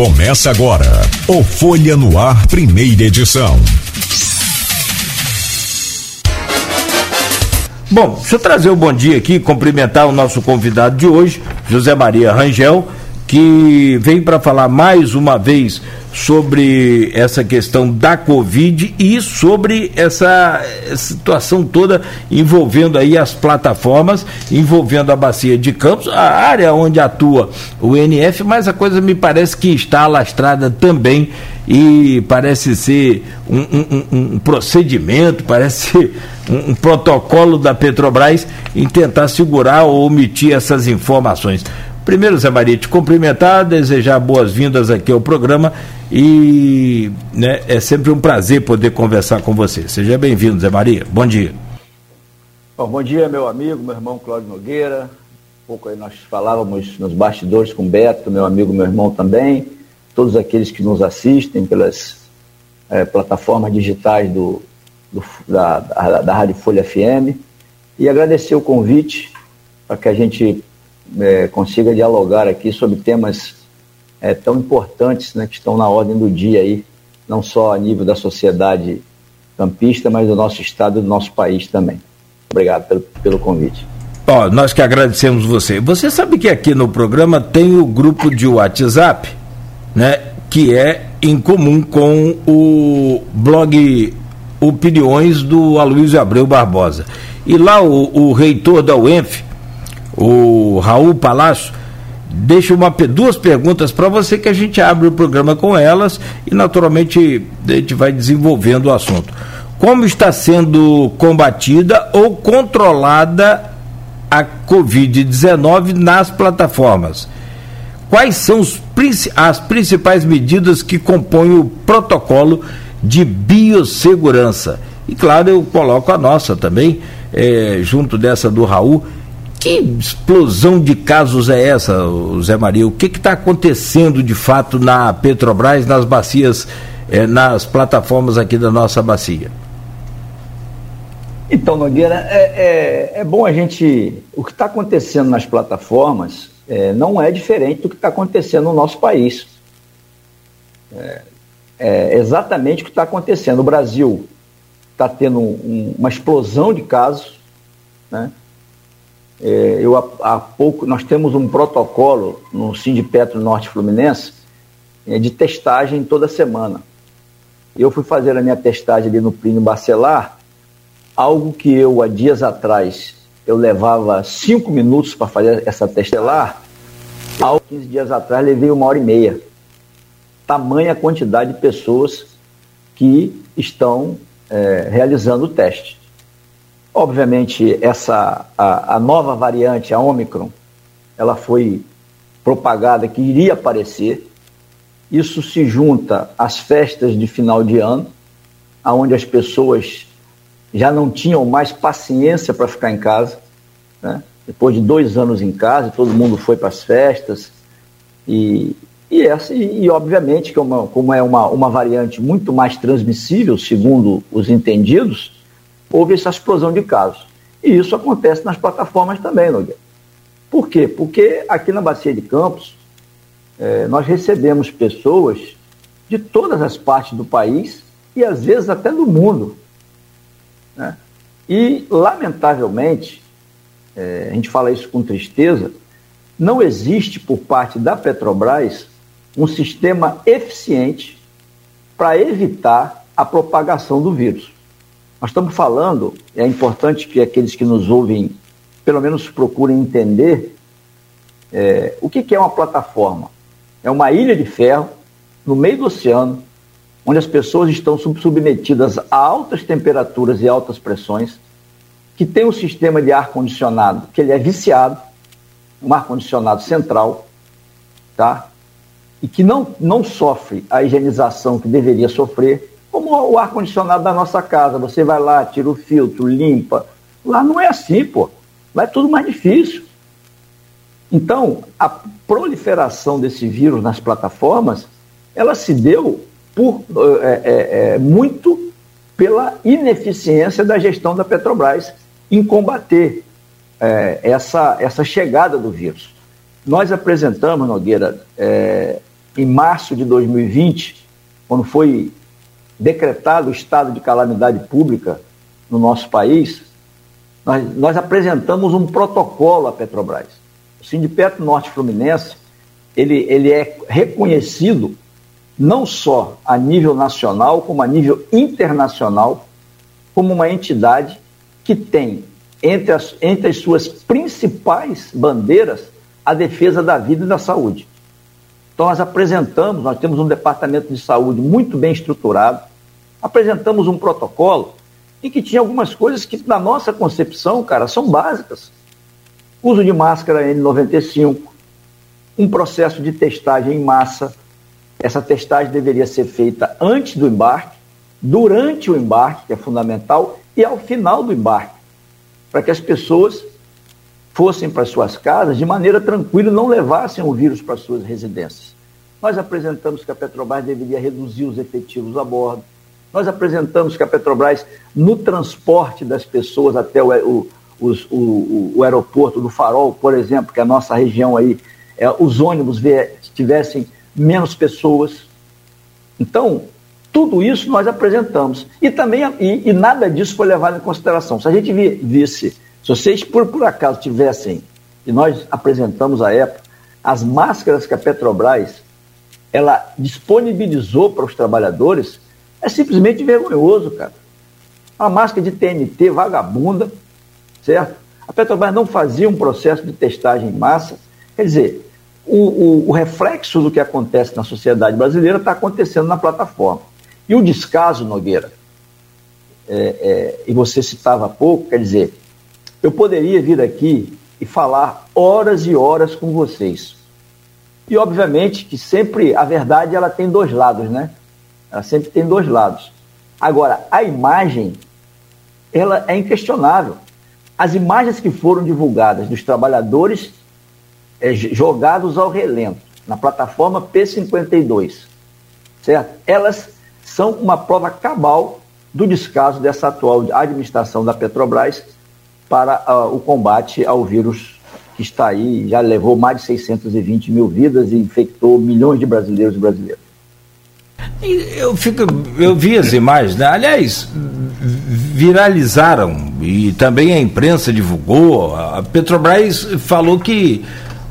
Começa agora o Folha no Ar, primeira edição. Bom, deixa eu trazer o um bom dia aqui, cumprimentar o nosso convidado de hoje, José Maria Rangel, que vem para falar mais uma vez sobre essa questão da Covid e sobre essa situação toda envolvendo aí as plataformas, envolvendo a bacia de Campos, a área onde atua o NF, mas a coisa me parece que está alastrada também e parece ser um, um, um procedimento, parece ser um, um protocolo da Petrobras em tentar segurar ou omitir essas informações. Primeiro, Zé Maria, te cumprimentar, desejar boas-vindas aqui ao programa e né, é sempre um prazer poder conversar com você. Seja bem-vindo, Zé Maria. Bom dia. Bom, bom dia, meu amigo, meu irmão Cláudio Nogueira. Um pouco aí nós falávamos nos bastidores com o Beto, meu amigo, meu irmão também, todos aqueles que nos assistem pelas é, plataformas digitais do, do da, da, da Rádio Folha FM e agradecer o convite para que a gente é, consiga dialogar aqui sobre temas é, tão importantes né, que estão na ordem do dia aí, não só a nível da sociedade campista, mas do nosso estado e do nosso país também. Obrigado pelo, pelo convite. Oh, nós que agradecemos você. Você sabe que aqui no programa tem o grupo de WhatsApp, né, que é em comum com o blog Opiniões do Aloysio Abreu Barbosa. E lá o, o reitor da UENF, o Raul Palácio, deixa uma, duas perguntas para você que a gente abre o programa com elas e naturalmente a gente vai desenvolvendo o assunto. Como está sendo combatida ou controlada a Covid-19 nas plataformas? Quais são os, as principais medidas que compõem o protocolo de biossegurança? E claro, eu coloco a nossa também, é, junto dessa do Raul, que explosão de casos é essa, Zé Maria? O que está acontecendo de fato na Petrobras, nas bacias, eh, nas plataformas aqui da nossa bacia? Então, Nogueira, é, é, é bom a gente. O que está acontecendo nas plataformas é, não é diferente do que está acontecendo no nosso país. É, é exatamente o que está acontecendo. O Brasil está tendo um, uma explosão de casos, né? É, eu há, há, pouco nós temos um protocolo no Sindipetro Norte Fluminense é, de testagem toda semana. Eu fui fazer a minha testagem ali no Plínio Bacelar, algo que eu há dias atrás eu levava cinco minutos para fazer essa testelar, há 15 dias atrás levei uma hora e meia. Tamanha quantidade de pessoas que estão é, realizando o teste. Obviamente, essa, a, a nova variante, a Omicron, ela foi propagada que iria aparecer. Isso se junta às festas de final de ano, onde as pessoas já não tinham mais paciência para ficar em casa. Né? Depois de dois anos em casa, todo mundo foi para as festas. E, e, essa, e, e obviamente, que é uma, como é uma, uma variante muito mais transmissível, segundo os entendidos, houve essa explosão de casos. E isso acontece nas plataformas também, Nogueira. Por quê? Porque aqui na Bacia de Campos, é, nós recebemos pessoas de todas as partes do país e às vezes até do mundo. Né? E, lamentavelmente, é, a gente fala isso com tristeza, não existe por parte da Petrobras um sistema eficiente para evitar a propagação do vírus. Nós estamos falando, é importante que aqueles que nos ouvem, pelo menos procurem entender é, o que, que é uma plataforma. É uma ilha de ferro no meio do oceano, onde as pessoas estão submetidas a altas temperaturas e altas pressões, que tem um sistema de ar-condicionado que ele é viciado, um ar-condicionado central, tá? e que não, não sofre a higienização que deveria sofrer, como o ar-condicionado da nossa casa. Você vai lá, tira o filtro, limpa. Lá não é assim, pô. Lá é tudo mais difícil. Então, a proliferação desse vírus nas plataformas, ela se deu por, é, é, é, muito pela ineficiência da gestão da Petrobras em combater é, essa, essa chegada do vírus. Nós apresentamos, Nogueira, é, em março de 2020, quando foi decretado o estado de calamidade pública no nosso país, nós, nós apresentamos um protocolo à Petrobras. O Sindicato Norte Fluminense, ele, ele é reconhecido não só a nível nacional, como a nível internacional, como uma entidade que tem entre as, entre as suas principais bandeiras a defesa da vida e da saúde. Então, nós apresentamos, nós temos um departamento de saúde muito bem estruturado, apresentamos um protocolo em que tinha algumas coisas que, na nossa concepção, cara, são básicas. Uso de máscara N95, um processo de testagem em massa. Essa testagem deveria ser feita antes do embarque, durante o embarque, que é fundamental, e ao final do embarque, para que as pessoas fossem para suas casas de maneira tranquila não levassem o vírus para suas residências. Nós apresentamos que a Petrobras deveria reduzir os efetivos a bordo, nós apresentamos que a Petrobras, no transporte das pessoas até o, o, o, o aeroporto do Farol, por exemplo, que é a nossa região aí, é, os ônibus tivessem menos pessoas. Então, tudo isso nós apresentamos. E também e, e, nada disso foi levado em consideração. Se a gente visse, se vocês por, por acaso tivessem, e nós apresentamos à época, as máscaras que a Petrobras ela disponibilizou para os trabalhadores, é simplesmente vergonhoso, cara. Uma máscara de TNT vagabunda, certo? A Petrobras não fazia um processo de testagem em massa. Quer dizer, o, o, o reflexo do que acontece na sociedade brasileira está acontecendo na plataforma. E o descaso, Nogueira, é, é, e você citava há pouco, quer dizer, eu poderia vir aqui e falar horas e horas com vocês. E obviamente que sempre a verdade ela tem dois lados, né? Ela sempre tem dois lados. Agora, a imagem, ela é inquestionável. As imagens que foram divulgadas dos trabalhadores é, jogados ao relento na plataforma P52, certo? Elas são uma prova cabal do descaso dessa atual administração da Petrobras para uh, o combate ao vírus que está aí, já levou mais de 620 mil vidas e infectou milhões de brasileiros e brasileiras. Eu, fico, eu vi as imagens, né? aliás, viralizaram e também a imprensa divulgou. A Petrobras falou que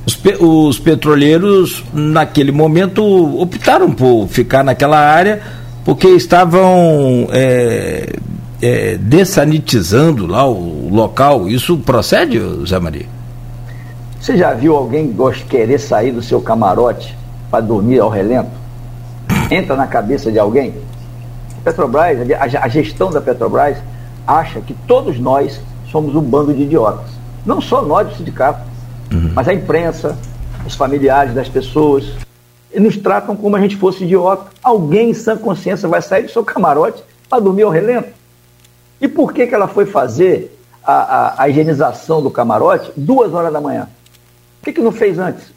os, os petroleiros, naquele momento, optaram por ficar naquela área porque estavam é, é, dessanitizando lá o local. Isso procede, Zé Maria? Você já viu alguém querer sair do seu camarote para dormir ao relento? Entra na cabeça de alguém? A Petrobras, a gestão da Petrobras, acha que todos nós somos um bando de idiotas. Não só nós do sindicato, uhum. mas a imprensa, os familiares das pessoas, e nos tratam como a gente fosse idiota. Alguém em sã consciência vai sair do seu camarote para dormir ao relento? E por que, que ela foi fazer a, a, a higienização do camarote duas horas da manhã? Por que, que não fez antes?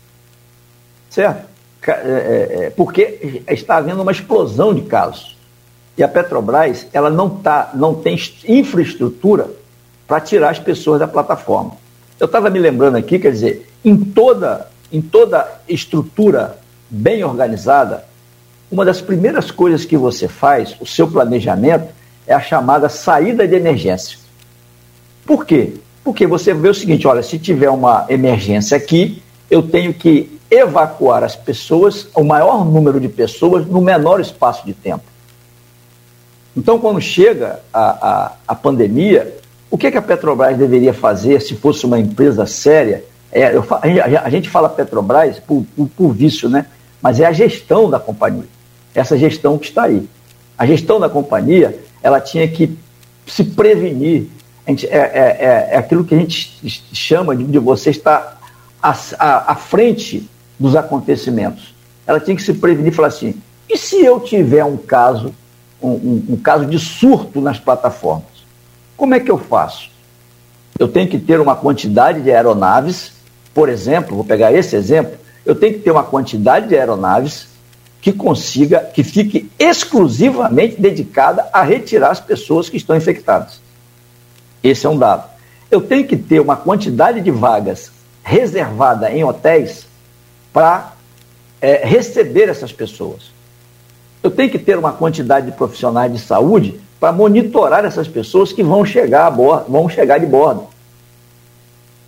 Certo? É, é, é, porque está havendo uma explosão de casos. E a Petrobras ela não, tá, não tem infraestrutura para tirar as pessoas da plataforma. Eu estava me lembrando aqui, quer dizer, em toda, em toda estrutura bem organizada, uma das primeiras coisas que você faz, o seu planejamento, é a chamada saída de emergência. Por quê? Porque você vê o seguinte: olha, se tiver uma emergência aqui, eu tenho que evacuar as pessoas, o maior número de pessoas, no menor espaço de tempo. Então, quando chega a, a, a pandemia, o que, que, a Petrobras deveria fazer se fosse uma empresa séria? É, eu, a, gente fala Petrobras por, por, por, vício, né? Mas é a gestão da companhia. Essa gestão que está aí. A gestão da companhia, ela tinha que se prevenir. Gente, é, é, é, é aquilo que a gente chama de, de você estar à, à, à frente dos acontecimentos. Ela tinha que se prevenir e falar assim: e se eu tiver um caso, um, um, um caso de surto nas plataformas? Como é que eu faço? Eu tenho que ter uma quantidade de aeronaves, por exemplo, vou pegar esse exemplo, eu tenho que ter uma quantidade de aeronaves que consiga, que fique exclusivamente dedicada a retirar as pessoas que estão infectadas. Esse é um dado. Eu tenho que ter uma quantidade de vagas reservada em hotéis para é, receber essas pessoas. Eu tenho que ter uma quantidade de profissionais de saúde para monitorar essas pessoas que vão chegar, a bordo, vão chegar de bordo.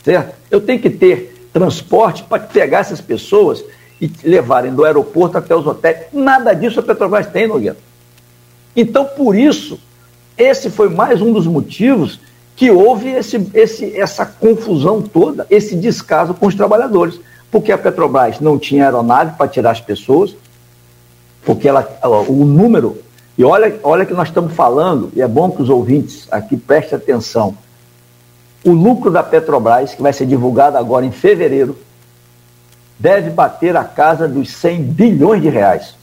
Certo? Eu tenho que ter transporte para pegar essas pessoas e levarem do aeroporto até os hotéis. Nada disso a Petrobras tem, Nogueira. Então, por isso, esse foi mais um dos motivos que houve esse, esse, essa confusão toda, esse descaso com os trabalhadores. Porque a Petrobras não tinha aeronave para tirar as pessoas, porque ela, o número. E olha, olha que nós estamos falando, e é bom que os ouvintes aqui prestem atenção. O lucro da Petrobras, que vai ser divulgado agora em fevereiro, deve bater a casa dos 100 bilhões de reais.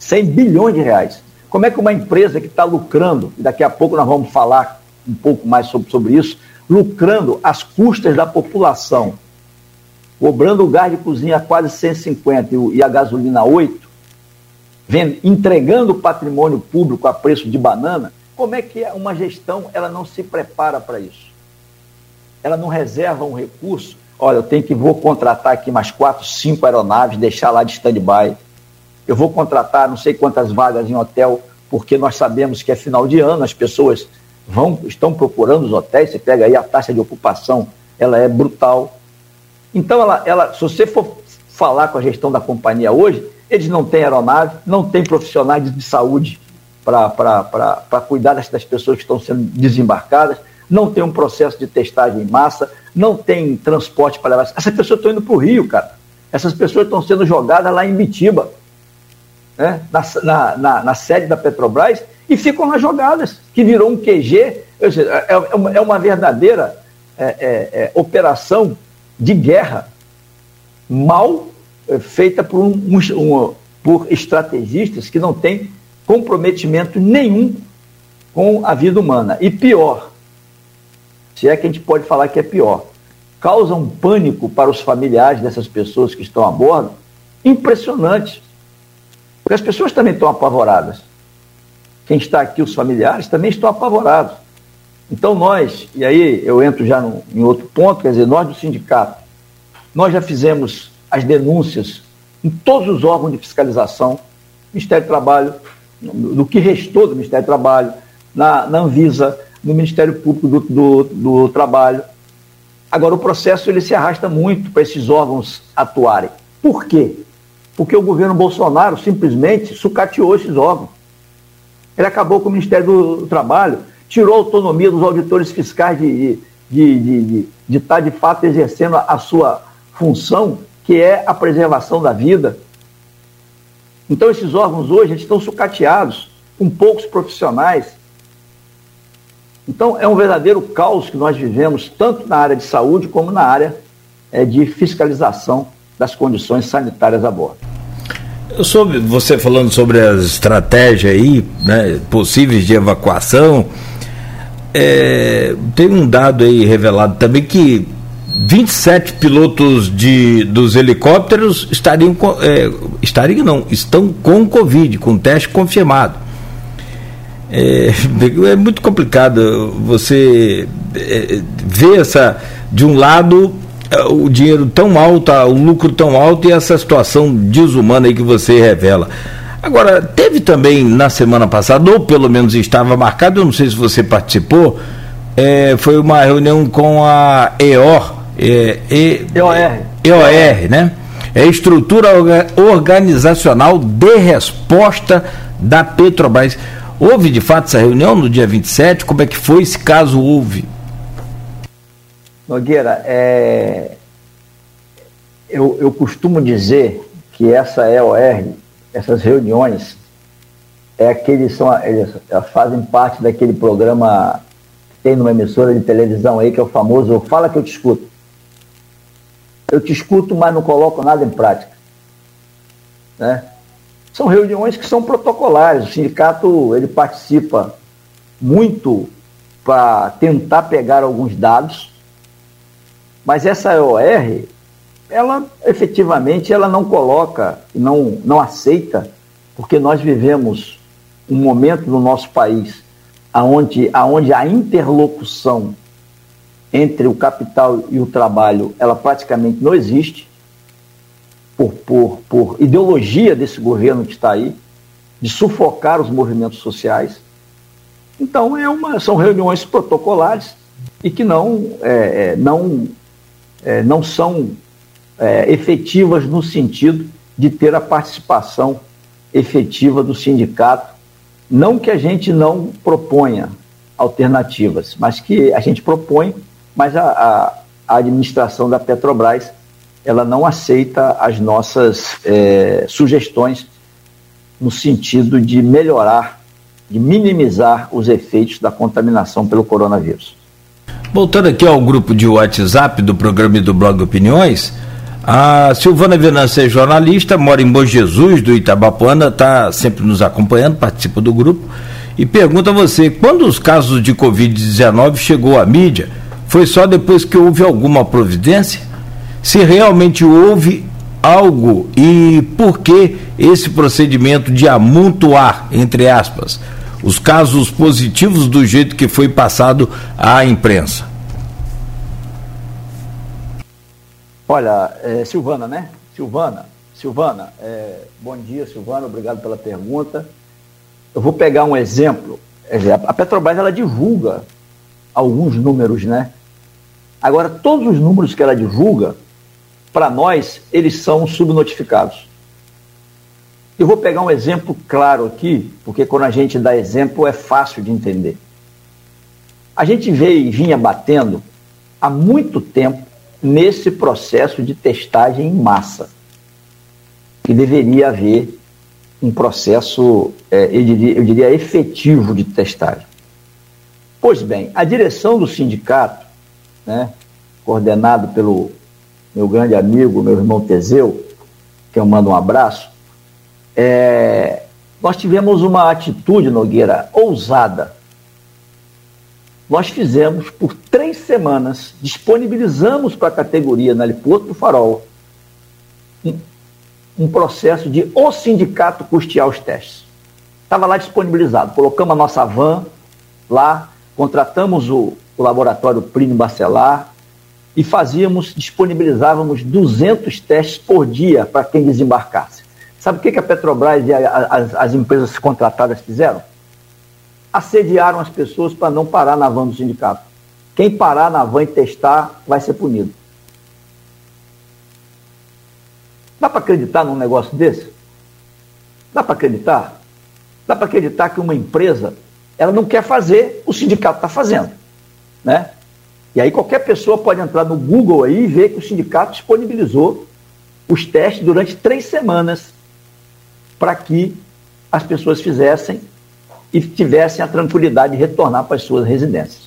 100 bilhões de reais. Como é que uma empresa que está lucrando, e daqui a pouco nós vamos falar um pouco mais sobre, sobre isso, lucrando às custas da população, cobrando o gás de cozinha quase 150 e a gasolina a 8, vendo, entregando o patrimônio público a preço de banana, como é que uma gestão ela não se prepara para isso? Ela não reserva um recurso Olha, eu tenho que vou contratar aqui mais quatro, cinco aeronaves, deixar lá de stand-by. Eu vou contratar não sei quantas vagas em hotel, porque nós sabemos que é final de ano, as pessoas vão estão procurando os hotéis. Você pega aí a taxa de ocupação, ela é brutal. Então, ela, ela, se você for falar com a gestão da companhia hoje, eles não têm aeronave, não têm profissionais de saúde para cuidar das pessoas que estão sendo desembarcadas, não tem um processo de testagem em massa, não tem transporte para levar. Essas pessoas estão indo para o Rio, cara. Essas pessoas estão sendo jogadas lá em Bitiba, né? na, na, na, sede da Petrobras, e ficam lá jogadas, que virou um QG. Seja, é, é, uma, é, uma, verdadeira é, é, é, operação de guerra mal é, feita por, um, um, por estrategistas que não têm comprometimento nenhum com a vida humana. E pior, se é que a gente pode falar que é pior, causa um pânico para os familiares dessas pessoas que estão a bordo impressionante. Porque as pessoas também estão apavoradas. Quem está aqui, os familiares, também estão apavorados. Então nós, e aí eu entro já no, em outro ponto, quer dizer, nós do sindicato, nós já fizemos as denúncias em todos os órgãos de fiscalização, Ministério do Trabalho, no que restou do Ministério do Trabalho, na, na Anvisa, no Ministério Público do, do, do Trabalho. Agora, o processo ele se arrasta muito para esses órgãos atuarem. Por quê? Porque o governo Bolsonaro simplesmente sucateou esses órgãos. Ele acabou com o Ministério do Trabalho, tirou a autonomia dos auditores fiscais de, de, de, de, de estar de fato exercendo a sua função, que é a preservação da vida. Então, esses órgãos hoje estão sucateados, com poucos profissionais, então, é um verdadeiro caos que nós vivemos, tanto na área de saúde como na área é, de fiscalização das condições sanitárias a bordo. Eu soube você falando sobre as estratégias aí, né, possíveis de evacuação. É, tem um dado aí revelado também que 27 pilotos de, dos helicópteros estariam, é, estariam não, estão com Covid, com teste confirmado. É, é muito complicado você é, ver essa, de um lado, é, o dinheiro tão alto, o lucro tão alto e essa situação desumana aí que você revela. Agora, teve também na semana passada, ou pelo menos estava marcado, eu não sei se você participou, é, foi uma reunião com a EOR, é, e, EOR. EOR, né? É a estrutura organizacional de resposta da Petrobras. Houve de fato essa reunião no dia 27? Como é que foi, se caso houve? Nogueira, é... eu, eu costumo dizer que essa EOR, essas reuniões, é aqueles são, eles fazem parte daquele programa que tem numa emissora de televisão aí, que é o famoso Fala que eu te escuto. Eu te escuto, mas não coloco nada em prática. Né? são reuniões que são protocolares. O sindicato ele participa muito para tentar pegar alguns dados, mas essa EOR, ela efetivamente ela não coloca, não, não aceita, porque nós vivemos um momento no nosso país aonde, aonde a interlocução entre o capital e o trabalho ela praticamente não existe. por, por, por ideologia desse governo que está aí, de sufocar os movimentos sociais. Então, é uma, são reuniões protocolares e que não, é, é não, é, não são é, efetivas no sentido de ter a participação efetiva do sindicato. Não que a gente não proponha alternativas, mas que a gente propõe, mas a, a, administração da Petrobras ela não aceita as nossas é, sugestões no sentido de melhorar, de minimizar os efeitos da contaminação pelo coronavírus. Voltando aqui ao grupo de WhatsApp do programa e do blog Opiniões, a Silvana Venâncio é jornalista, mora em Bom Jesus, do Itabapuana, está sempre nos acompanhando, participa do grupo, e pergunta a você, quando os casos de Covid-19 chegou à mídia, foi só depois que houve alguma providência? Se realmente houve algo e por que esse procedimento de amontoar, entre aspas, os casos positivos do jeito que foi passado à imprensa? Olha, é, Silvana, né? Silvana, Silvana, é, bom dia, Silvana, obrigado pela pergunta. Eu vou pegar um exemplo. A Petrobras ela divulga alguns números, né? Agora, todos os números que ela divulga, para nós, eles são subnotificados. Eu vou pegar um exemplo claro aqui, porque quando a gente dá exemplo é fácil de entender. A gente veio e vinha batendo há muito tempo nesse processo de testagem em massa. Que deveria haver um processo, é, eu, diria, eu diria, efetivo de testagem. Pois bem, a direção do sindicato, né, coordenado pelo meu grande amigo, meu irmão Teseu, que eu mando um abraço, é, nós tivemos uma atitude, Nogueira, ousada, nós fizemos por três semanas, disponibilizamos para a categoria na Heliporto do Farol um, processo de o sindicato custear os testes. Estava lá disponibilizado. Colocamos a nossa van lá, contratamos o, o laboratório Plínio Bacelar e fazíamos, disponibilizávamos 200 testes por dia para quem desembarcasse. Sabe o que, que a Petrobras e a, a, as, as empresas contratadas fizeram? Assediaram as pessoas para não parar na van do sindicato. Quem parar na van e testar vai ser punido. Dá para acreditar num negócio desse? Dá para acreditar? Dá para acreditar que uma empresa ela não quer fazer, o sindicato está fazendo. Né? E aí qualquer pessoa pode entrar no Google aí e ver que o sindicato disponibilizou os testes durante três semanas para que as pessoas fizessem e tivessem a tranquilidade de retornar para as suas residências.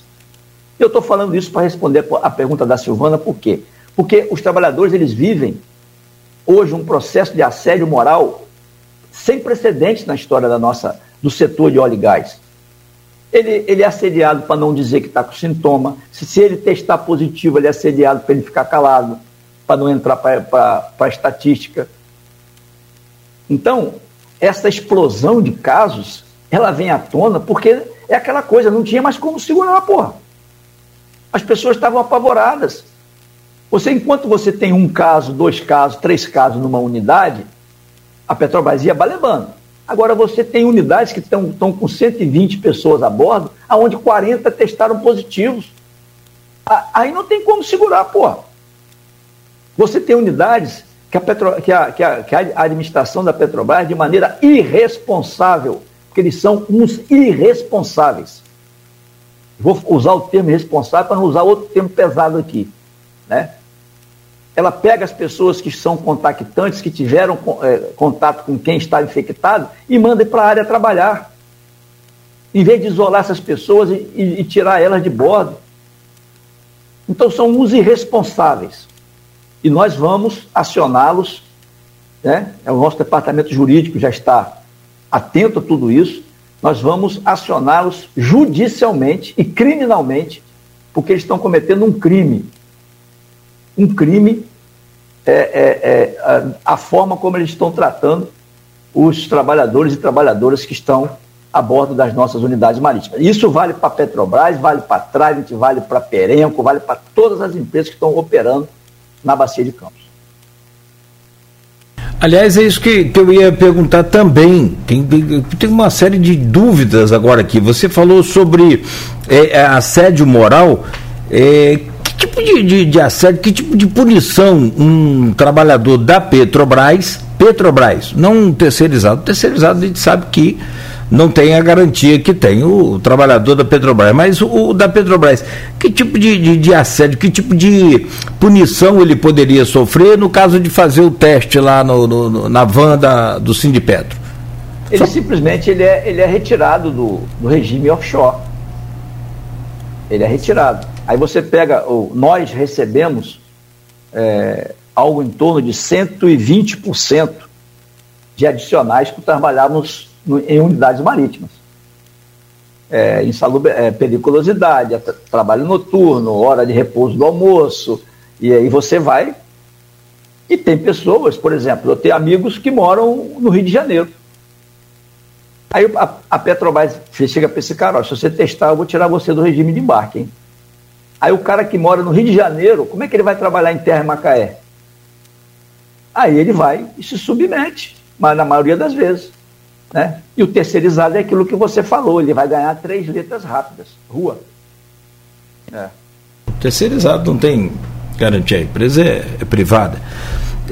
Eu estou falando isso para responder a pergunta da Silvana, por quê? Porque os trabalhadores eles vivem hoje um processo de assédio moral sem precedentes na história da nossa, do setor de óleo e gás. Ele, ele é assediado para não dizer que está com sintoma. Se, se ele testar positivo, ele é assediado para ele ficar calado, para não entrar para a estatística. Então, essa explosão de casos ela vem à tona porque é aquela coisa, não tinha mais como segurar a porra. As pessoas estavam apavoradas. Você, enquanto você tem um caso, dois casos, três casos numa unidade, a Petrobras ia balebando. Agora você tem unidades que estão com 120 pessoas a bordo, aonde 40 testaram positivos. Aí não tem como segurar, porra. Você tem unidades que a, Petro, que a, que a, que a administração da Petrobras, de maneira irresponsável, porque eles são uns irresponsáveis. Vou usar o termo irresponsável para não usar outro termo pesado aqui. Né? Ela pega as pessoas que são contactantes, que tiveram é, contato com quem está infectado, e manda para a área trabalhar. Em vez de isolar essas pessoas e, e, e tirar elas de bordo. Então são uns irresponsáveis. E nós vamos acioná-los. Né? É o nosso departamento jurídico já está atento a tudo isso, nós vamos acioná-los judicialmente e criminalmente, porque eles estão cometendo um crime. Um crime é, é, é a, a, forma como eles estão tratando os trabalhadores e trabalhadoras que estão a bordo das nossas unidades marítimas. Isso vale para a Petrobras, vale para a Trident, vale para a Perenco, vale para todas as empresas que estão operando na Bacia de Campos. Aliás, é isso que, eu ia perguntar também. Tem, tem uma série de dúvidas agora aqui. Você falou sobre é, é assédio moral. É, que tipo de, de, de, assédio, que tipo de punição um trabalhador da Petrobras, Petrobras, não um terceirizado, terceirizado a gente sabe que não tem a garantia que tem o, o trabalhador da Petrobras. Mas o, o, da Petrobras, que tipo de, de, de, assédio, que tipo de punição ele poderia sofrer no caso de fazer o teste lá no, no, na van da, do Sindipetro? Ele Só... simplesmente ele é, ele é retirado do, do regime offshore. Ele é retirado. Aí você pega, nós recebemos é, algo em torno de 120% de adicionais por trabalharmos em unidades marítimas. É, insalubre, é, periculosidade, trabalho noturno, hora de repouso do almoço, e aí você vai. E tem pessoas, por exemplo, eu tenho amigos que moram no Rio de Janeiro. Aí a, a Petrobras chega para esse cara, ó, se você testar, eu vou tirar você do regime de embarque. Hein? Aí o cara que mora no Rio de Janeiro, como é que ele vai trabalhar em terra em Macaé? Aí ele vai e se submete, mas na maioria das vezes. Né? E o terceirizado é aquilo que você falou, ele vai ganhar três letras rápidas, rua. É. Terceirizado não tem garantia, a empresa é, é privada.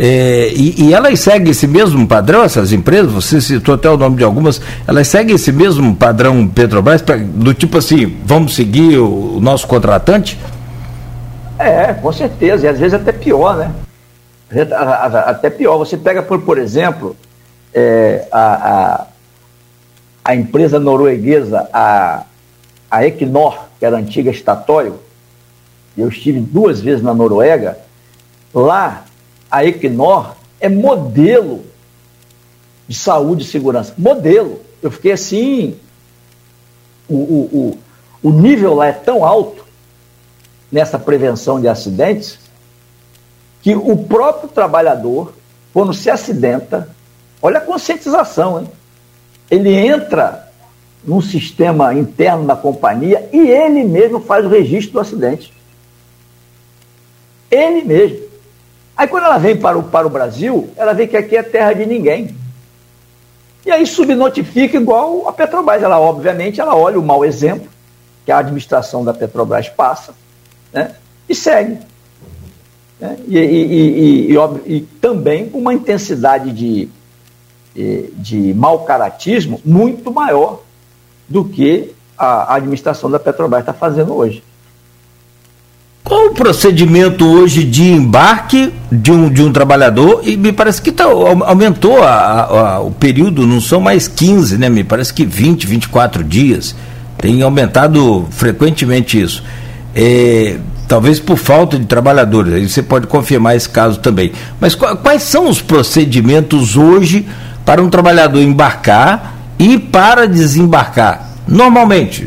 É, e, e, elas seguem esse mesmo padrão, essas empresas, você citou até o nome de algumas, elas seguem esse mesmo padrão Petrobras, pra, do tipo assim, vamos seguir o, o, nosso contratante? É, com certeza, e às vezes até pior, né? Até pior. Você pega, por, por exemplo, é, a, a, a, empresa norueguesa, a, a Equinor, que era antiga Statoil, eu estive duas vezes na Noruega, lá a Equinor é modelo de saúde e segurança. Modelo. Eu fiquei assim. O, o, o, o nível lá é tão alto nessa prevenção de acidentes que o próprio trabalhador, quando se acidenta, Olha a conscientização, hein? Ele entra num sistema interno da companhia e ele mesmo faz o registro do acidente. Ele mesmo. Aí quando ela vem para o, para o Brasil, ela vê que aqui é terra de ninguém. E aí subnotifica igual a Petrobras. Ela, obviamente, ela olha o mau exemplo que a administração da Petrobras passa né, e segue. Né? E, e, e, e, também uma intensidade de, de mau caratismo muito maior do que a administração da Petrobras está fazendo hoje. Qual o procedimento hoje de embarque de um, de um trabalhador? E me parece que tá, aumentou a, a, o período, não são mais 15, né? Me parece que 20, 24 dias. Tem aumentado frequentemente isso. É, talvez por falta de trabalhadores, aí você pode confirmar esse caso também. Mas quais são os procedimentos hoje para um trabalhador embarcar e para desembarcar. Normalmente,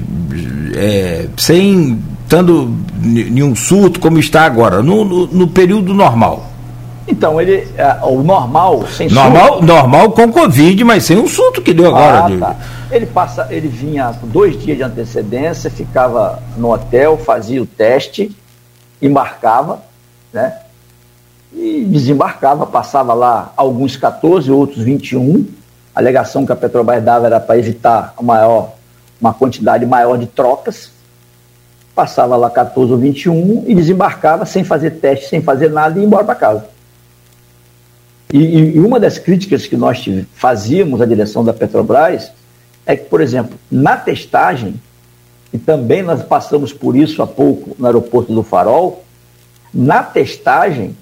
é, sem estando nenhum surto como está agora, no, no, no período normal. Então, ele, é, o normal, sem normal, surto. Normal com Covid, mas sem um surto que deu agora. Ah, tá. Ele, passa, ele vinha com dois dias de antecedência, ficava no hotel, fazia o teste, embarcava, né? E desembarcava, passava lá alguns 14, outros 21. A alegação que a Petrobras dava era para evitar maior, uma quantidade maior de trocas. Passava lá 14 ou 21 e desembarcava sem fazer teste, sem fazer nada e ia embora para casa. E, e, uma das críticas que nós fazíamos à direção da Petrobras é que, por exemplo, na testagem, e também nós passamos por isso há pouco no aeroporto do Farol, na testagem,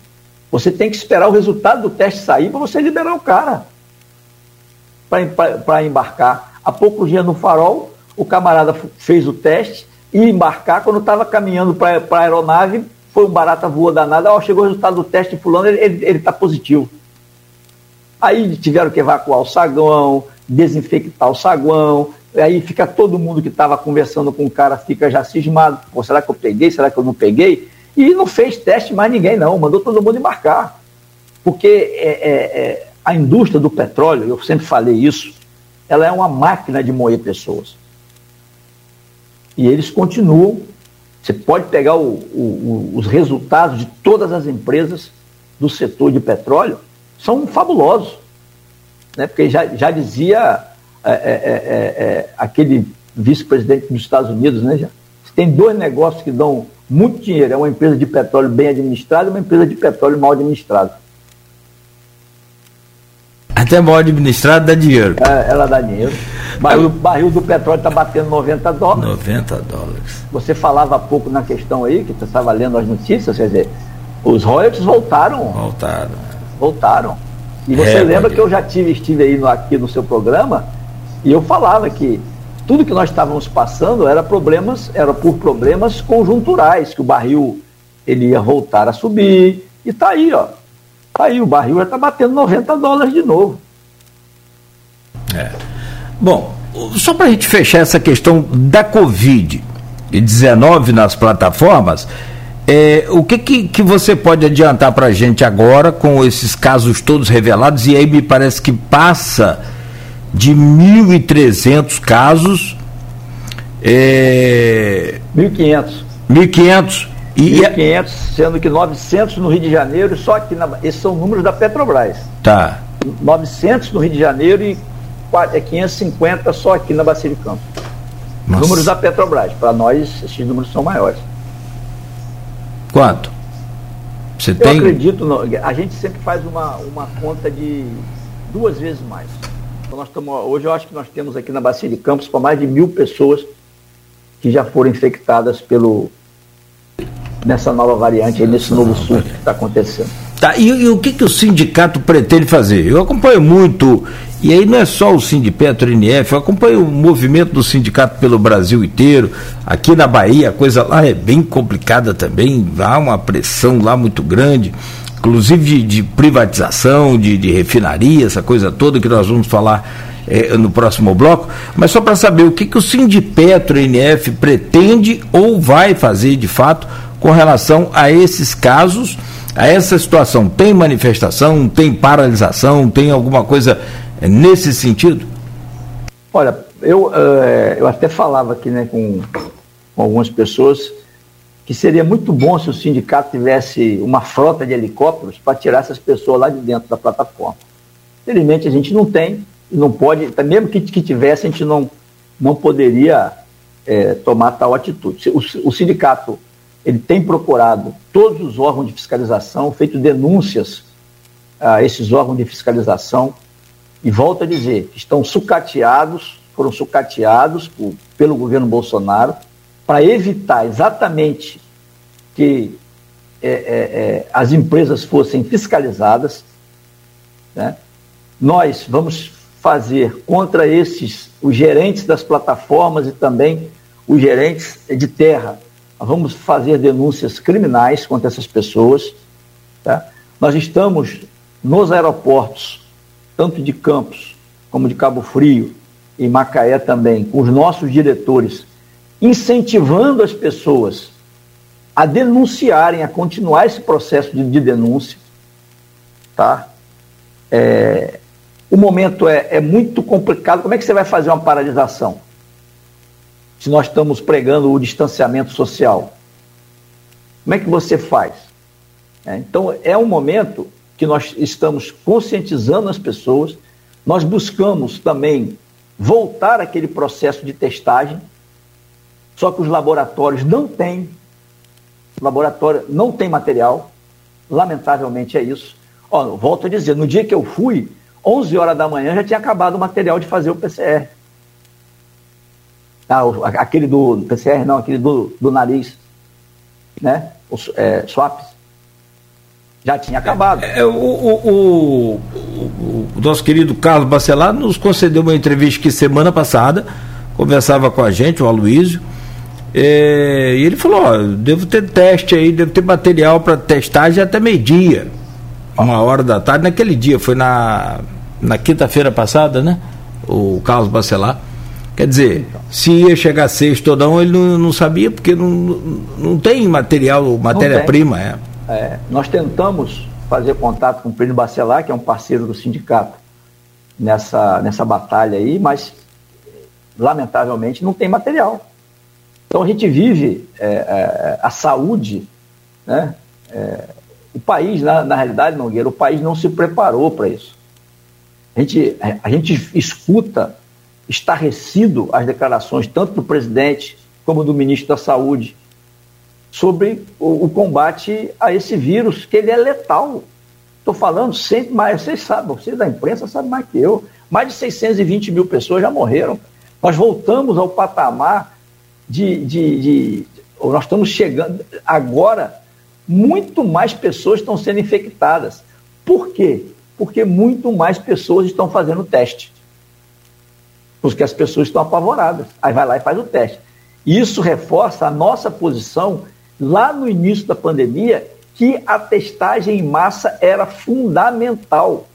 você tem que esperar o resultado do teste sair para você liberar o cara para embarcar. Há poucos dias no farol, o camarada fez o teste e embarcar. Quando estava caminhando para a aeronave, foi um barata voa danada. Chegou o resultado do teste fulano, ele está positivo. Aí tiveram que evacuar o saguão, desinfectar o saguão. Aí fica todo mundo que estava conversando com o cara, fica já cismado. Pô, será que eu peguei? Será que eu não peguei? E não fez teste mais ninguém, não. Mandou todo mundo embarcar. Porque é, é, é, a indústria do petróleo, eu sempre falei isso, ela é uma máquina de moer pessoas. E eles continuam. Você pode pegar o, o, os resultados de todas as empresas do setor de petróleo, são fabulosos. Né? Porque já, já dizia é, é, é, é aquele vice-presidente dos Estados Unidos, né? Já, tem dois negócios que dão muito dinheiro. É uma empresa de petróleo bem administrada uma empresa de petróleo mal administrada. Até mal administrada dá dinheiro. É, ela dá dinheiro. Barril, barril do petróleo está batendo 90 dólares. 90 dólares. Você falava há pouco na questão aí, que você estava lendo as notícias, quer dizer, os royalties voltaram. Voltaram. Voltaram. E você é, lembra que eu já tive, estive aí no, aqui no seu programa e eu falava que tudo que nós estávamos passando era problemas, era por problemas conjunturais, que o barril ele ia voltar a subir. E tá aí, ó. Tá aí, o barril já está batendo 90 dólares de novo. É. Bom, só para a gente fechar essa questão da Covid-19 nas plataformas, é, o que, que, que, você pode adiantar para a gente agora com esses casos todos revelados? E aí me parece que passa de 1.300 casos. É... 1.500. 1.500. E 1.500, sendo que 900 no Rio de Janeiro, só que na... esses são números da Petrobras. Tá. 900 no Rio de Janeiro e 550 é só aqui na Bacia de Campos. Nossa. Números da Petrobras. Para nós, esses números são maiores. Quanto? Você Eu tem... acredito, a gente sempre faz uma, uma conta de duas vezes mais. Nós estamos, hoje eu acho que nós temos aqui na Bacia de Campos para mais de mil pessoas que já foram infectadas pelo nessa nova variante, aí, nesse novo surto que está acontecendo. Tá, e, e, o que, que o sindicato pretende fazer? Eu acompanho muito, e aí não é só o Sindipetro NF, eu acompanho o movimento do sindicato pelo Brasil inteiro. Aqui na Bahia a coisa lá é bem complicada também, há uma pressão lá muito grande inclusive de, de privatização, de, de, refinaria, essa coisa toda que nós vamos falar é, no próximo bloco, mas só para saber o que, que o Sindipetro NF pretende ou vai fazer de fato com relação a esses casos, a essa situação. Tem manifestação, tem paralisação, tem alguma coisa nesse sentido? Olha, eu, uh, eu até falava aqui né, com, com algumas pessoas que seria muito bom se o sindicato tivesse uma frota de helicópteros para tirar essas pessoas lá de dentro da plataforma. Felizmente a gente não tem, não pode, mesmo que, que tivesse, a gente não, não poderia é, tomar tal atitude. O, o, sindicato ele tem procurado todos os órgãos de fiscalização, feito denúncias a esses órgãos de fiscalização, e volto a dizer, estão sucateados, foram sucateados por, pelo governo Bolsonaro, para evitar exatamente que é, é, é, as empresas fossem fiscalizadas. Né? Nós vamos fazer contra esses, os gerentes das plataformas e também os gerentes de terra. vamos fazer denúncias criminais contra essas pessoas. Tá? Nós estamos nos aeroportos, tanto de Campos como de Cabo Frio e Macaé também, com os nossos diretores incentivando as pessoas a denunciarem, a continuar esse processo de, de denúncia. Tá? É, o momento é, é muito complicado. Como é que você vai fazer uma paralisação? Se nós estamos pregando o distanciamento social. Como é que você faz? É, então, é um momento que nós estamos conscientizando as pessoas, nós buscamos também voltar àquele processo de testagem, só que os laboratórios não têm, laboratório não tem material, lamentavelmente é isso. Ó, volto a dizer, no dia que eu fui, 11 horas da manhã já tinha acabado o material de fazer o PCR. Ah, aquele do PCR, não, aquele do, do nariz, né? O, é, swaps. Já tinha acabado. É, é o, o, o, o, nosso querido Carlos Bacelar nos concedeu uma entrevista que semana passada conversava com a gente, o Aloysio, é, e ele falou: ó, devo ter teste aí, devo ter material para testagem até meio-dia, uma hora da tarde. Naquele dia, foi na, na quinta-feira passada, né? O Carlos Bacelar. Quer dizer, se ia chegar sexto ou não, ele não, não sabia, porque não, não tem material, matéria-prima. É. é. nós tentamos fazer contato com o Plínio Bacelar, que é um parceiro do sindicato, nessa, nessa batalha aí, mas lamentavelmente não tem material. Então a gente vive é, é, a saúde, né? É, O país, na, na realidade, Nogueira, o país não se preparou para isso. A gente, a gente escuta estarrecido as declarações tanto do presidente como do ministro da Saúde sobre o, o combate a esse vírus, que ele é letal. Estou falando sempre, mas vocês sabem, vocês da imprensa sabem mais que eu. Mais de 620 mil pessoas já morreram. Nós voltamos ao patamar de, de, de nós estamos chegando agora, muito mais pessoas estão sendo infectadas. Por quê? Porque muito mais pessoas estão fazendo o teste. Porque as pessoas estão apavoradas. Aí vai lá e faz o teste. Isso reforça a nossa posição lá no início da pandemia, que a testagem em massa era fundamental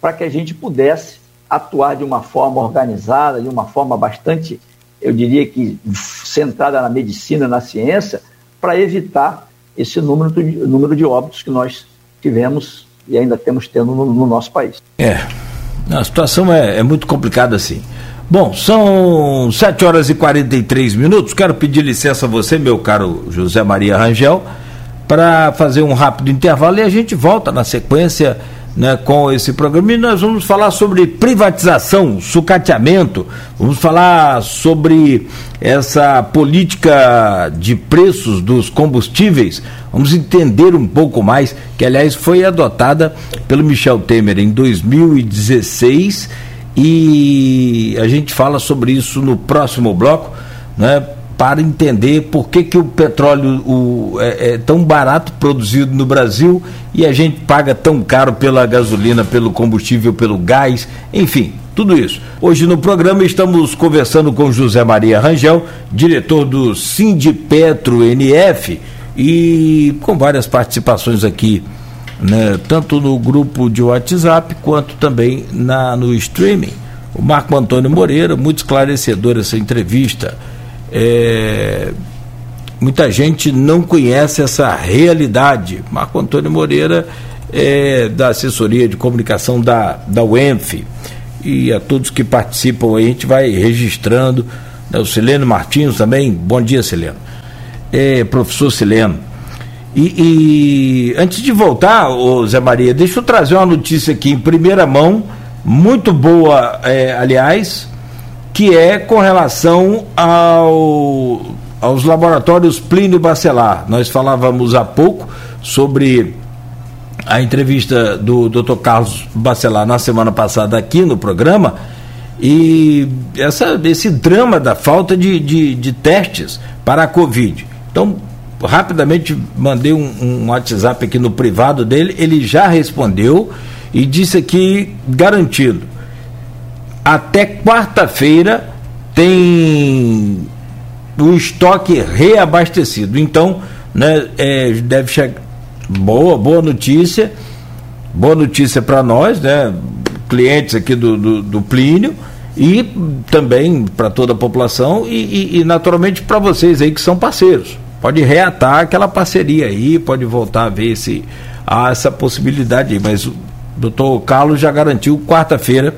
para que a gente pudesse atuar de uma forma organizada, de uma forma bastante, eu diria que centrada na medicina, na ciência, para evitar esse número de, número de óbitos que nós tivemos e ainda temos tendo no, no nosso país. É, a situação é, é muito complicada assim. Bom, são 7 horas e 43 minutos. Quero pedir licença a você, meu caro José Maria Rangel, para fazer um rápido intervalo e a gente volta na sequência né, com esse programa. E nós vamos falar sobre privatização, sucateamento, vamos falar sobre essa política de preços dos combustíveis. Vamos entender um pouco mais, que aliás foi adotada pelo Michel Temer em 2016 e a gente fala sobre isso no próximo bloco, né? Para entender por que, que o petróleo o, é, é tão barato produzido no Brasil e a gente paga tão caro pela gasolina, pelo combustível, pelo gás, enfim, tudo isso. Hoje no programa estamos conversando com José Maria Rangel, diretor do Sindipetro NF, e com várias participações aqui né, tanto no grupo de WhatsApp quanto também na, no streaming. O Marco Antônio Moreira, muito esclarecedor essa entrevista. É, muita gente não conhece essa realidade. Marco Antônio Moreira é da assessoria de comunicação da, da UENF. E a todos que participam aí, a gente vai registrando. Né, o Sileno Martins também, bom dia, Sileno. É, professor Sileno e, e, antes de voltar, ô Zé Maria, deixa eu trazer uma notícia aqui em primeira mão, muito boa, é, aliás, que é com relação ao, aos laboratórios Plínio Bacelar. Nós falávamos há pouco sobre a entrevista do Dr. Carlos Bacelar na semana passada aqui no programa e essa, esse drama da falta de, de, de testes para a Covid. Então, rapidamente mandei um, um WhatsApp aqui no privado dele, ele já respondeu e disse aqui garantido. Até quarta-feira tem o estoque reabastecido. Então, né, é, deve chegar. Boa, boa notícia. Boa notícia para nós, né? Clientes aqui do, do, do Plínio e também para toda a população e, e, e naturalmente para vocês aí que são parceiros pode reatar aquela parceria aí, pode voltar a ver se há essa possibilidade aí. Mas o doutor Carlos já garantiu quarta-feira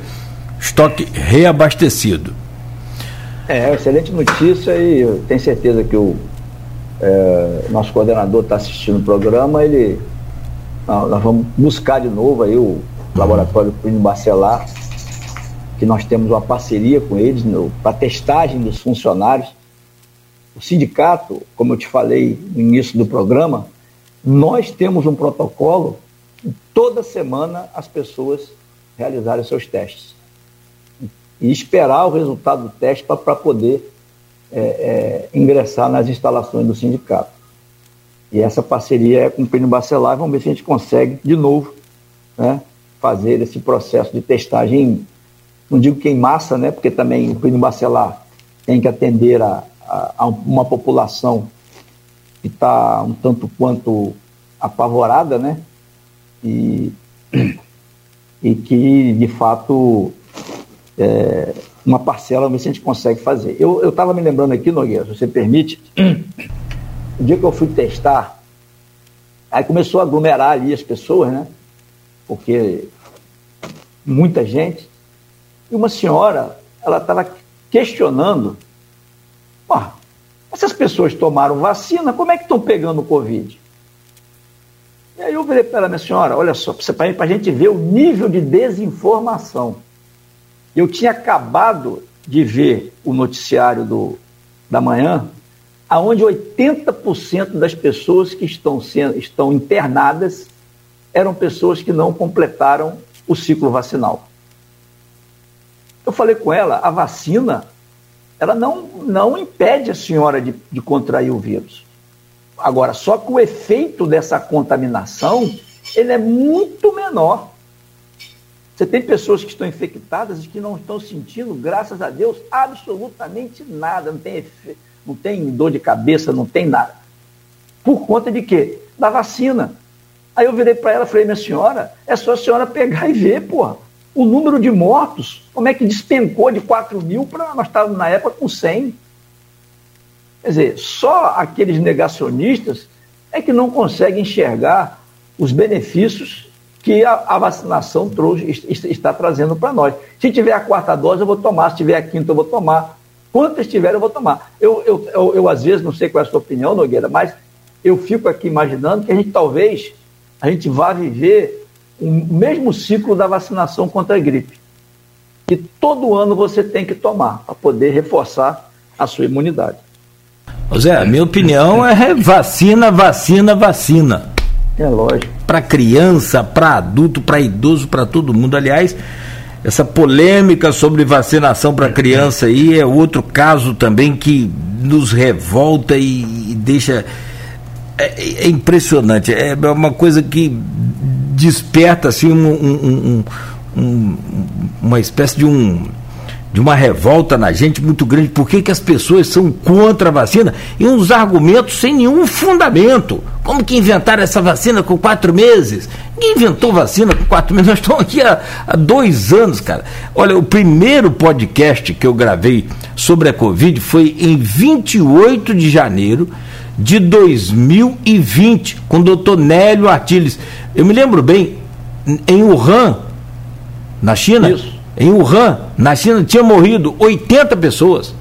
estoque reabastecido. É, excelente notícia e eu tenho certeza que o é, nosso coordenador está assistindo o programa, ele nós vamos buscar de novo aí o laboratório Plínio Bacelar, que nós temos uma parceria com eles para testagem dos funcionários o sindicato, como eu te falei no início do programa, nós temos um protocolo toda semana as pessoas realizarem seus testes e esperar o resultado do teste para poder é, é, ingressar nas instalações do sindicato. E essa parceria é com o Pênio Bacelar, vamos ver se a gente consegue, de novo, né, fazer esse processo de testagem, não digo que em massa, né, porque também o Pênio Bacelar tem que atender a, a, uma população que está um tanto quanto apavorada, né? E, e que, de fato, é, uma parcela, ver se a gente consegue fazer. Eu estava me lembrando aqui, Nogueira, se você permite, o dia que eu fui testar, aí começou a aglomerar ali as pessoas, né? Porque muita gente. E uma senhora, ela estava questionando essas pessoas tomaram vacina, como é que estão pegando o Covid? E aí eu falei para ela, minha senhora, olha só, para a gente ver o nível de desinformação. Eu tinha acabado de ver o noticiário do, da manhã, aonde 80% das pessoas que estão, sendo, estão internadas eram pessoas que não completaram o ciclo vacinal. Eu falei com ela, a vacina, ela não, não impede a senhora de, de contrair o vírus. Agora, só que o efeito dessa contaminação, ele é muito menor. Você tem pessoas que estão infectadas e que não estão sentindo, graças a Deus, absolutamente nada. Não tem, não tem dor de cabeça, não tem nada. Por conta de quê? Da vacina. Aí eu virei para ela e falei, minha senhora, é só a senhora pegar e ver, porra. O número de mortos, como é que despencou de 4 mil para nós estávamos na época com 100. Quer dizer, só aqueles negacionistas é que não conseguem enxergar os benefícios que a, a vacinação trouxe, está trazendo para nós. Se tiver a quarta dose, eu vou tomar. Se tiver a quinta, eu vou tomar. Quantas tiver, eu vou tomar. Eu, eu, eu, eu, às vezes, não sei qual é a sua opinião, Nogueira, mas eu fico aqui imaginando que a gente talvez a gente vá viver o mesmo ciclo da vacinação contra a gripe. Que todo ano você tem que tomar para poder reforçar a sua imunidade. Zé, a minha opinião é vacina, vacina, vacina. É lógico para criança, para adulto, para idoso, para todo mundo. Aliás, essa polêmica sobre vacinação para criança aí é outro caso também que nos revolta e, e deixa. É, é, impressionante, é uma coisa que desperta assim um, um, um, uma espécie de um de uma revolta na gente muito grande. Por que, que as pessoas são contra a vacina? E uns argumentos sem nenhum fundamento. Como que inventaram essa vacina com quatro meses? Quem inventou vacina com quatro meses? Nós estamos aqui há, há dois anos, cara. Olha, o primeiro podcast que eu gravei sobre a Covid foi em 28 de janeiro de 2020, com o doutor Nélio Artiles. Eu me lembro bem, em Wuhan, na China. Isso em Wuhan, na China, tinha morrido 80 pessoas.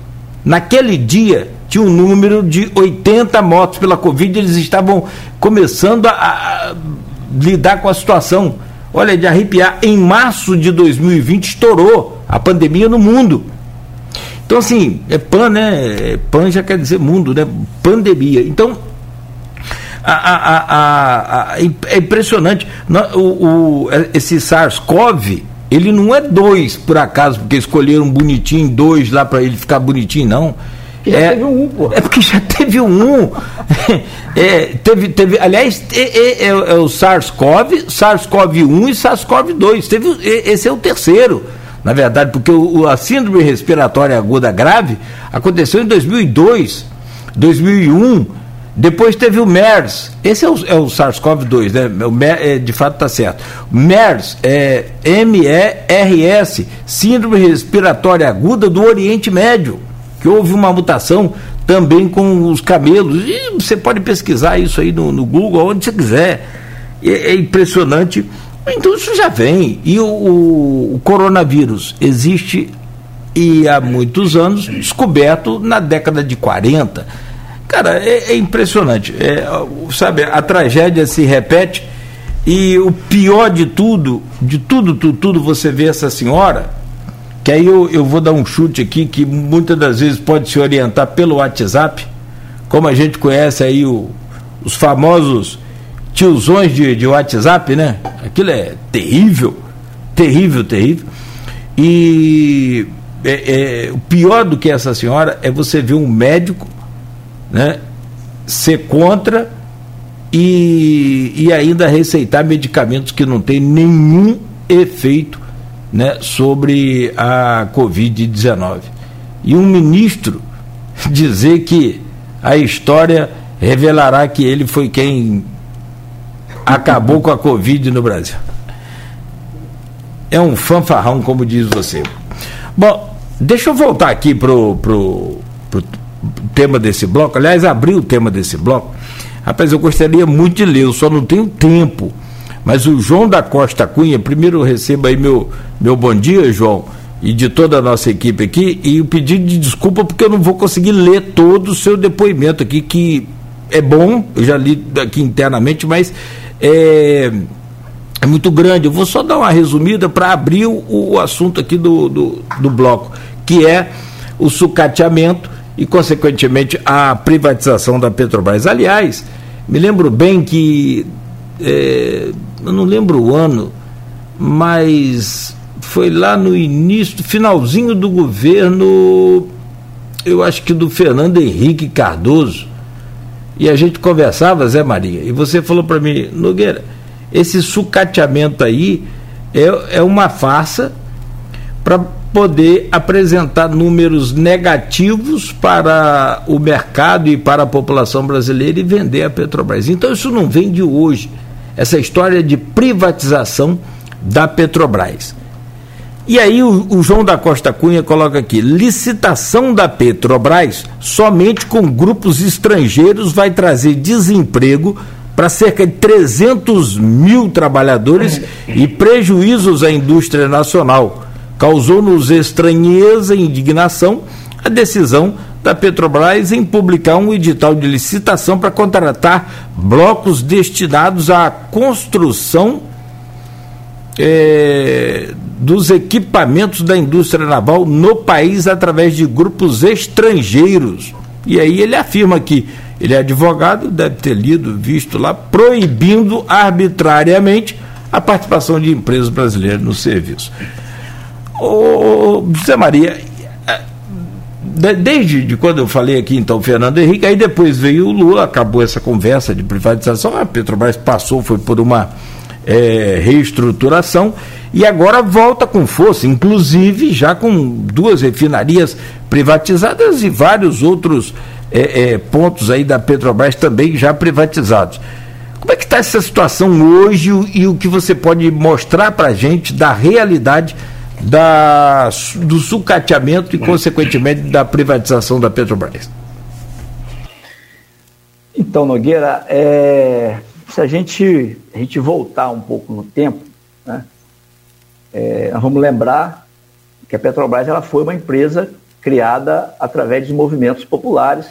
Naquele dia, tinha um número de 80 mortos pela Covid, eles estavam começando a, a lidar com a situação. Olha, de arrepiar, em março de 2020 estourou a pandemia no mundo. Então, assim, é PAN, né? É, PAN já quer dizer mundo, né? Pandemia. Então, a, a, a, é impressionante. O, o, esse SARS-CoV ele não é dois, por acaso, porque escolheram bonitinho, dois lá para ele ficar bonitinho, não. Já é, teve um, pô. É porque já teve um. é, teve, teve, aliás, é, é, é, é o SARS-CoV, SARS-CoV-1 e SARS-CoV-2. Teve, esse é o terceiro, na verdade, porque o, a síndrome respiratória aguda grave aconteceu em 2002, 2001 depois teve o MERS, esse é o, é o SARS-CoV-2, né? O MER, é, de fato está certo. MERS, é M-E-R-S, Síndrome Respiratória Aguda do Oriente Médio, que houve uma mutação também com os camelos. E você pode pesquisar isso aí no, no Google, onde você quiser. É, é, impressionante. Então isso já vem. E o, o, o coronavírus existe e há muitos anos, descoberto na década de 40 Cara, é, é impressionante. É, sabe, a tragédia se repete e o pior de tudo, de tudo, tudo, tudo, você vê essa senhora, que aí eu, eu vou dar um chute aqui, que muitas das vezes pode se orientar pelo WhatsApp, como a gente conhece aí o, os famosos tiozões de, de WhatsApp, né? Aquilo é terrível, terrível, terrível. E é, é, o pior do que essa senhora é você ver um médico né, ser contra e, e ainda receitar medicamentos que não têm nenhum efeito né, sobre a Covid-19. E um ministro dizer que a história revelará que ele foi quem acabou com a Covid no Brasil. É um fanfarrão, como diz você. Bom, deixa eu voltar aqui pro, pro, tema desse bloco, aliás, abri o tema desse bloco. Rapaz, eu gostaria muito de ler, eu só não tenho tempo. Mas o João da Costa Cunha, primeiro receba aí meu, meu bom dia, João, e de toda a nossa equipe aqui, e o pedido de desculpa porque eu não vou conseguir ler todo o seu depoimento aqui, que é bom, eu já li aqui internamente, mas é, é, muito grande. Eu vou só dar uma resumida para abrir o, o, assunto aqui do, do, do bloco, que é o sucateamento e, consequentemente, a privatização da Petrobras. Aliás, me lembro bem que, é, eu não lembro o ano, mas foi lá no início, finalzinho do governo, eu acho que do Fernando Henrique Cardoso, e a gente conversava, Zé Maria, e você falou para mim, Nogueira, esse sucateamento aí é, é uma farsa para poder apresentar números negativos para o mercado e para a população brasileira e vender a Petrobras. Então isso não vem de hoje, essa história de privatização da Petrobras. E aí o, o, João da Costa Cunha coloca aqui: licitação da Petrobras somente com grupos estrangeiros vai trazer desemprego para cerca de 300 mil trabalhadores e prejuízos à indústria nacional causou-nos estranheza e indignação a decisão da Petrobras em publicar um edital de licitação para contratar blocos destinados à construção é, dos equipamentos da indústria naval no país através de grupos estrangeiros. E aí ele afirma que ele é advogado, deve ter lido, visto lá, proibindo arbitrariamente a participação de empresas brasileiras no serviço. Ô, José Maria, é, desde de quando eu falei aqui, então, Fernando Henrique, aí depois veio o Lula, acabou essa conversa de privatização, a Petrobras passou, foi por uma é, reestruturação e agora volta com força, inclusive já com duas refinarias privatizadas e vários outros é, é, pontos aí da Petrobras também já privatizados. Como é que está essa situação hoje e o que você pode mostrar para a gente da realidade da, do sucateamento e, consequentemente, da privatização da Petrobras? Então, Nogueira, é, se a gente, a gente voltar um pouco no tempo, né, é, vamos lembrar que a Petrobras ela foi uma empresa criada através de movimentos populares,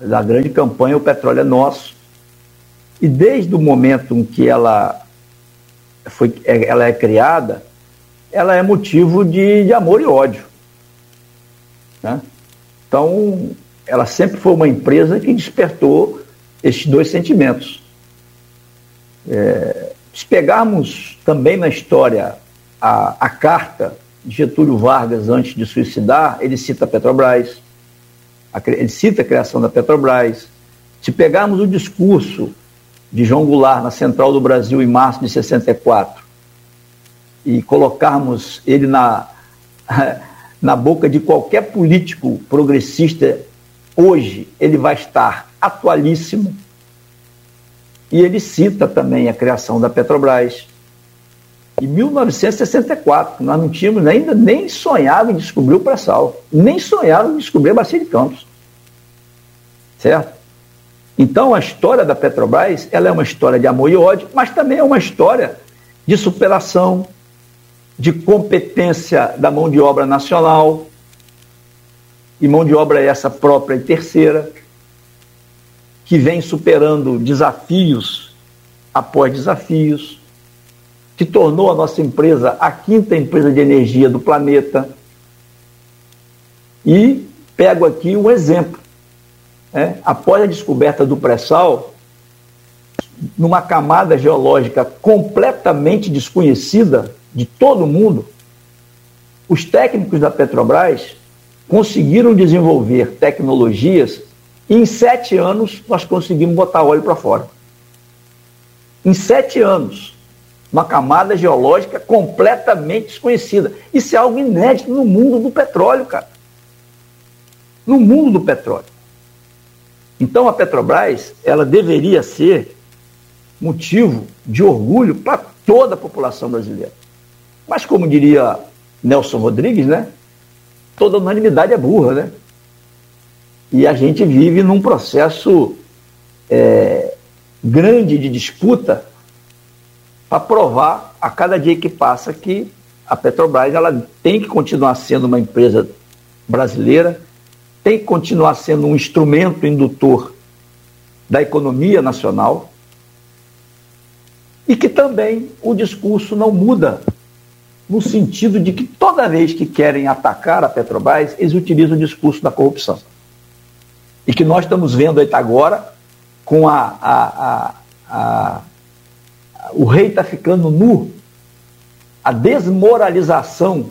da grande campanha O Petróleo é Nosso. E desde o momento em que ela, foi, ela é criada, ela é motivo de, de amor e ódio. Né? Então, ela sempre foi uma empresa que despertou estes dois sentimentos. É, se pegarmos também na história a, a carta de Getúlio Vargas antes de suicidar, ele cita a Petrobras, a, ele cita a criação da Petrobras. Se pegarmos o discurso de João Goulart na Central do Brasil em março de 64, e colocarmos ele na, na boca de qualquer político progressista hoje, ele vai estar atualíssimo. E ele cita também a criação da Petrobras. Em 1964, nós não tínhamos ainda nem sonhado em descobrir o pré-sal, nem sonhado em descobrir a Bacia de Campos. Certo? Então, a história da Petrobras ela é uma história de amor e ódio, mas também é uma história de superação, de competência da mão de obra nacional, e mão de obra essa própria e terceira, que vem superando desafios após desafios, que tornou a nossa empresa a quinta empresa de energia do planeta. E pego aqui um exemplo. Né? Após a descoberta do pré-sal, numa camada geológica completamente desconhecida, de todo mundo, os técnicos da Petrobras conseguiram desenvolver tecnologias e em sete anos nós conseguimos botar óleo para fora. Em sete anos, uma camada geológica completamente desconhecida. Isso é algo inédito no mundo do petróleo, cara. No mundo do petróleo. Então a Petrobras, ela deveria ser motivo de orgulho para toda a população brasileira. Mas como diria Nelson Rodrigues, né? Toda unanimidade é burra, né? E a gente vive num processo é, grande de disputa para provar a cada dia que passa que a Petrobras ela tem que continuar sendo uma empresa brasileira, tem que continuar sendo um instrumento indutor da economia nacional E que também o discurso não muda, no sentido de que toda vez que querem atacar a Petrobras, eles utilizam o discurso da corrupção. E que nós estamos vendo aí agora, com a, a, a, a o rei está ficando nu, a desmoralização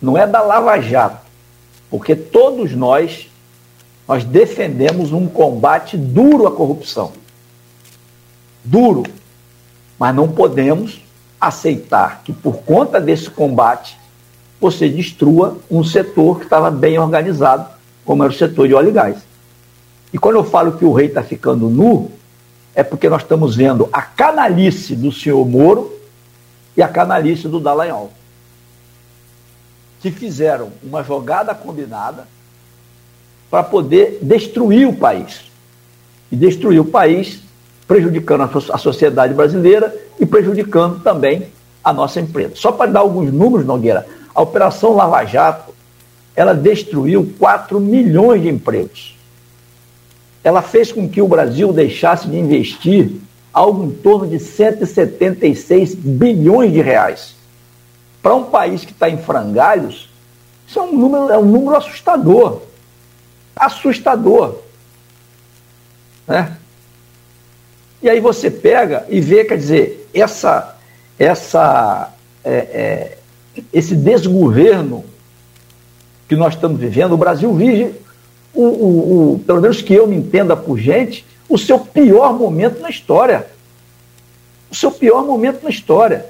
não é da Lava Jato, porque todos nós nós defendemos um combate duro à corrupção. Duro. Mas não podemos aceitar que, por conta desse combate, você destrua um setor que estava bem organizado, como era o setor de óleo e gás. E quando eu falo que o rei está ficando nu, é porque nós estamos vendo a canalice do senhor Moro e a canalice do Dallagnol, que fizeram uma jogada combinada para poder destruir o país. E destruir o país, prejudicando a sociedade brasileira e prejudicando também a nossa empresa. Só para dar alguns números, Nogueira, a Operação Lava Jato, ela destruiu 4 milhões de empregos. Ela fez com que o Brasil deixasse de investir algo em torno de 176 bilhões de reais. Para um país que está em frangalhos, isso é um número, é um número assustador assustador. Né? E aí você pega e vê, quer dizer, essa, essa, é, é, esse desgoverno que nós estamos vivendo, o Brasil vive, o, o, o, pelo menos que eu me entenda por gente, o seu pior momento na história. O seu pior momento na história.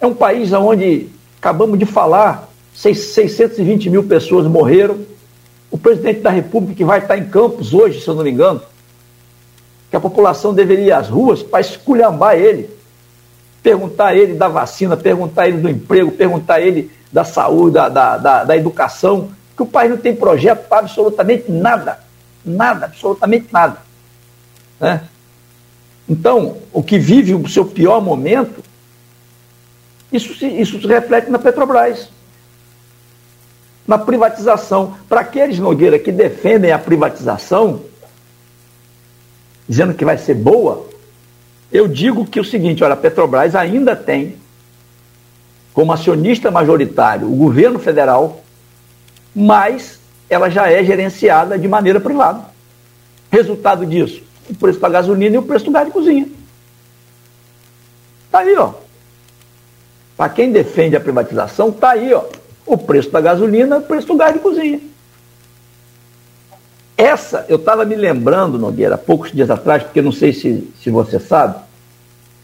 É um país onde, acabamos de falar, 620 mil pessoas morreram, o presidente da República que vai estar em Campos hoje, se eu não me engano, que a população deveria ir às ruas para esculhambar ele, perguntar ele da vacina, perguntar ele do emprego, perguntar ele da saúde, da, da, da, da educação, que o país não tem projeto para absolutamente nada, nada, absolutamente nada. Né? Então, o que vive o seu pior momento, isso se, isso se reflete na Petrobras na privatização. Para aqueles, Nogueira, que defendem a privatização, dizendo que vai ser boa, eu digo que o seguinte: olha, a Petrobras ainda tem como acionista majoritário o governo federal, mas ela já é gerenciada de maneira privada. Resultado disso: o preço da gasolina e o preço do gás de cozinha. Está aí, ó. Para quem defende a privatização, está aí, ó o preço da gasolina, o preço do gás de cozinha. Essa, eu estava me lembrando, Nogueira, poucos dias atrás, porque não sei se, se você sabe,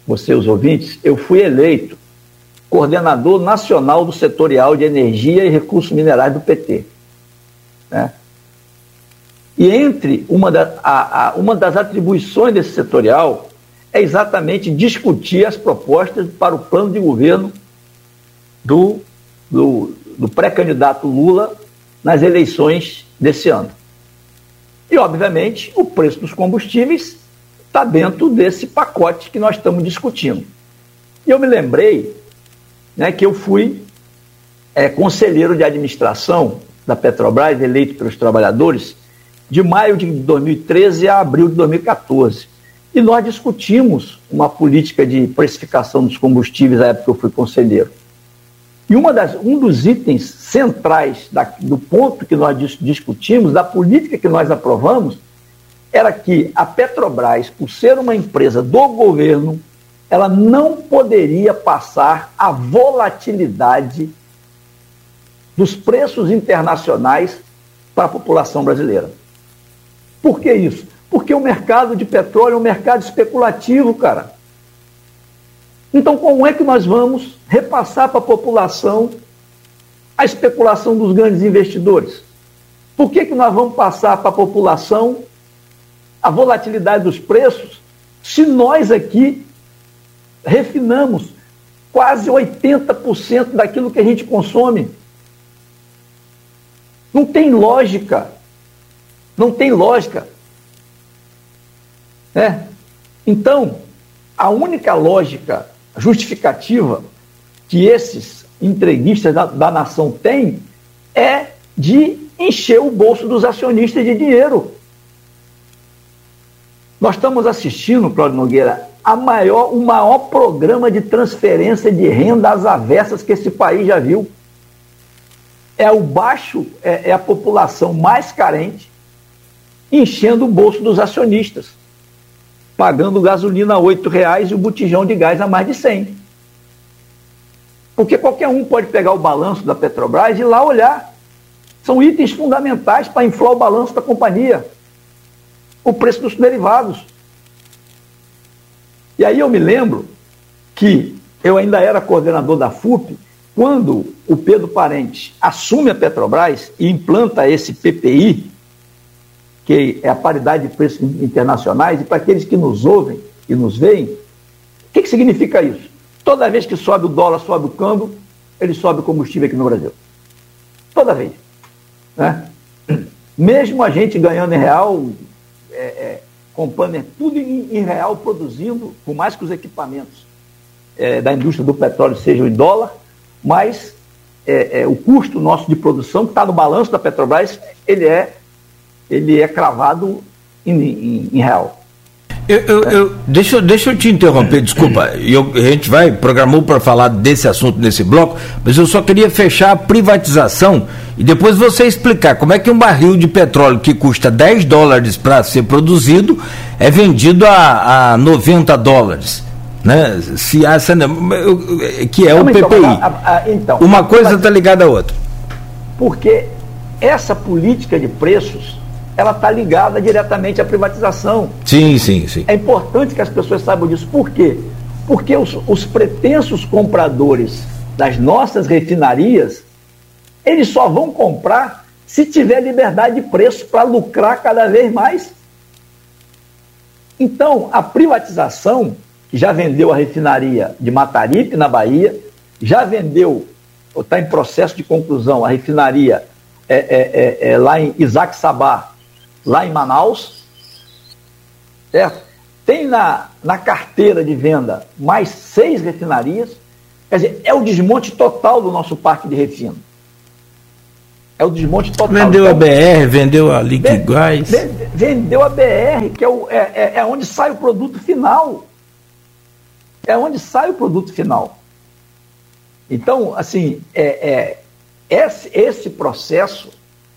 você, os ouvintes, eu fui eleito coordenador nacional do setorial de energia e recursos minerais do PT. Né? E entre uma, da, a, a, uma das atribuições desse setorial é exatamente discutir as propostas para o plano de governo do, do, do pré-candidato Lula nas eleições desse ano. E, obviamente, o preço dos combustíveis está dentro desse pacote que nós estamos discutindo. E eu me lembrei né, que eu fui é, conselheiro de administração da Petrobras, eleito pelos trabalhadores, de maio de 2013 a abril de 2014. E nós discutimos uma política de precificação dos combustíveis na época que eu fui conselheiro. E uma das, um dos itens centrais da, do ponto que nós discutimos, da política que nós aprovamos, era que a Petrobras, por ser uma empresa do governo, ela não poderia passar a volatilidade dos preços internacionais para a população brasileira. Por que isso? Porque o mercado de petróleo é um mercado especulativo, cara. Então, como é que nós vamos repassar para a população a especulação dos grandes investidores? Por que, que nós vamos passar para a população a volatilidade dos preços se nós aqui refinamos quase 80% daquilo que a gente consome? Não tem lógica. Não tem lógica. É. Então, a única lógica justificativa que esses entreguistas da, da nação têm é de encher o bolso dos acionistas de dinheiro. Nós estamos assistindo, Cláudio Nogueira, a maior, o maior programa de transferência de renda às avessas que esse país já viu. É o baixo, é, é a população mais carente enchendo o bolso dos acionistas, pagando gasolina a R$ reais e o botijão de gás a mais de 100. Porque qualquer um pode pegar o balanço da Petrobras e lá olhar. São itens fundamentais para inflar o balanço da companhia. O preço dos derivados. E aí eu me lembro que eu ainda era coordenador da FUP, quando o Pedro Parente assume a Petrobras e implanta esse PPI, que é a paridade de preços internacionais, e para aqueles que nos ouvem e nos veem, o que, que significa isso? Toda vez que sobe o dólar, sobe o câmbio, ele sobe o combustível aqui no Brasil. Toda vez. Né? Mesmo a gente ganhando em real, é, é, comprando tudo em, em, real, produzindo, por mais que os equipamentos é, da indústria do petróleo sejam em dólar, mas é, é, o custo nosso de produção, que está no balanço da Petrobras, ele é ele é cravado em, em, em real. Eu, eu, eu, deixa, deixa eu te interromper, desculpa. Eu, a gente vai, programou para falar desse assunto nesse bloco, mas eu só queria fechar a privatização e depois você explicar como é que um barril de petróleo que custa 10 dólares para ser produzido é vendido a, a 90 dólares. Né? Se há, que é o PPI. Então, a, a, então, Uma coisa está ligada à outra. Porque essa política de preços ela está ligada diretamente à privatização. Sim, sim, sim. É importante que as pessoas saibam disso. Por quê? Porque os, os pretensos compradores das nossas refinarias, eles só vão comprar se tiver liberdade de preço para lucrar cada vez mais. Então, a privatização, que já vendeu a refinaria de Mataripe, na Bahia, já vendeu, ou está em processo de conclusão, a refinaria é, é, é, é lá em Isaac Sabá, lá em Manaus, certo? Tem na, na carteira de venda mais seis refinarias, quer dizer, é o desmonte total do nosso parque de refino. É o desmonte total. Vendeu a BR, vendeu a Liquigás. Vendeu a BR, que é, o, é, é, é onde sai o produto final. É onde sai o produto final. Então, assim, é, é, esse, esse processo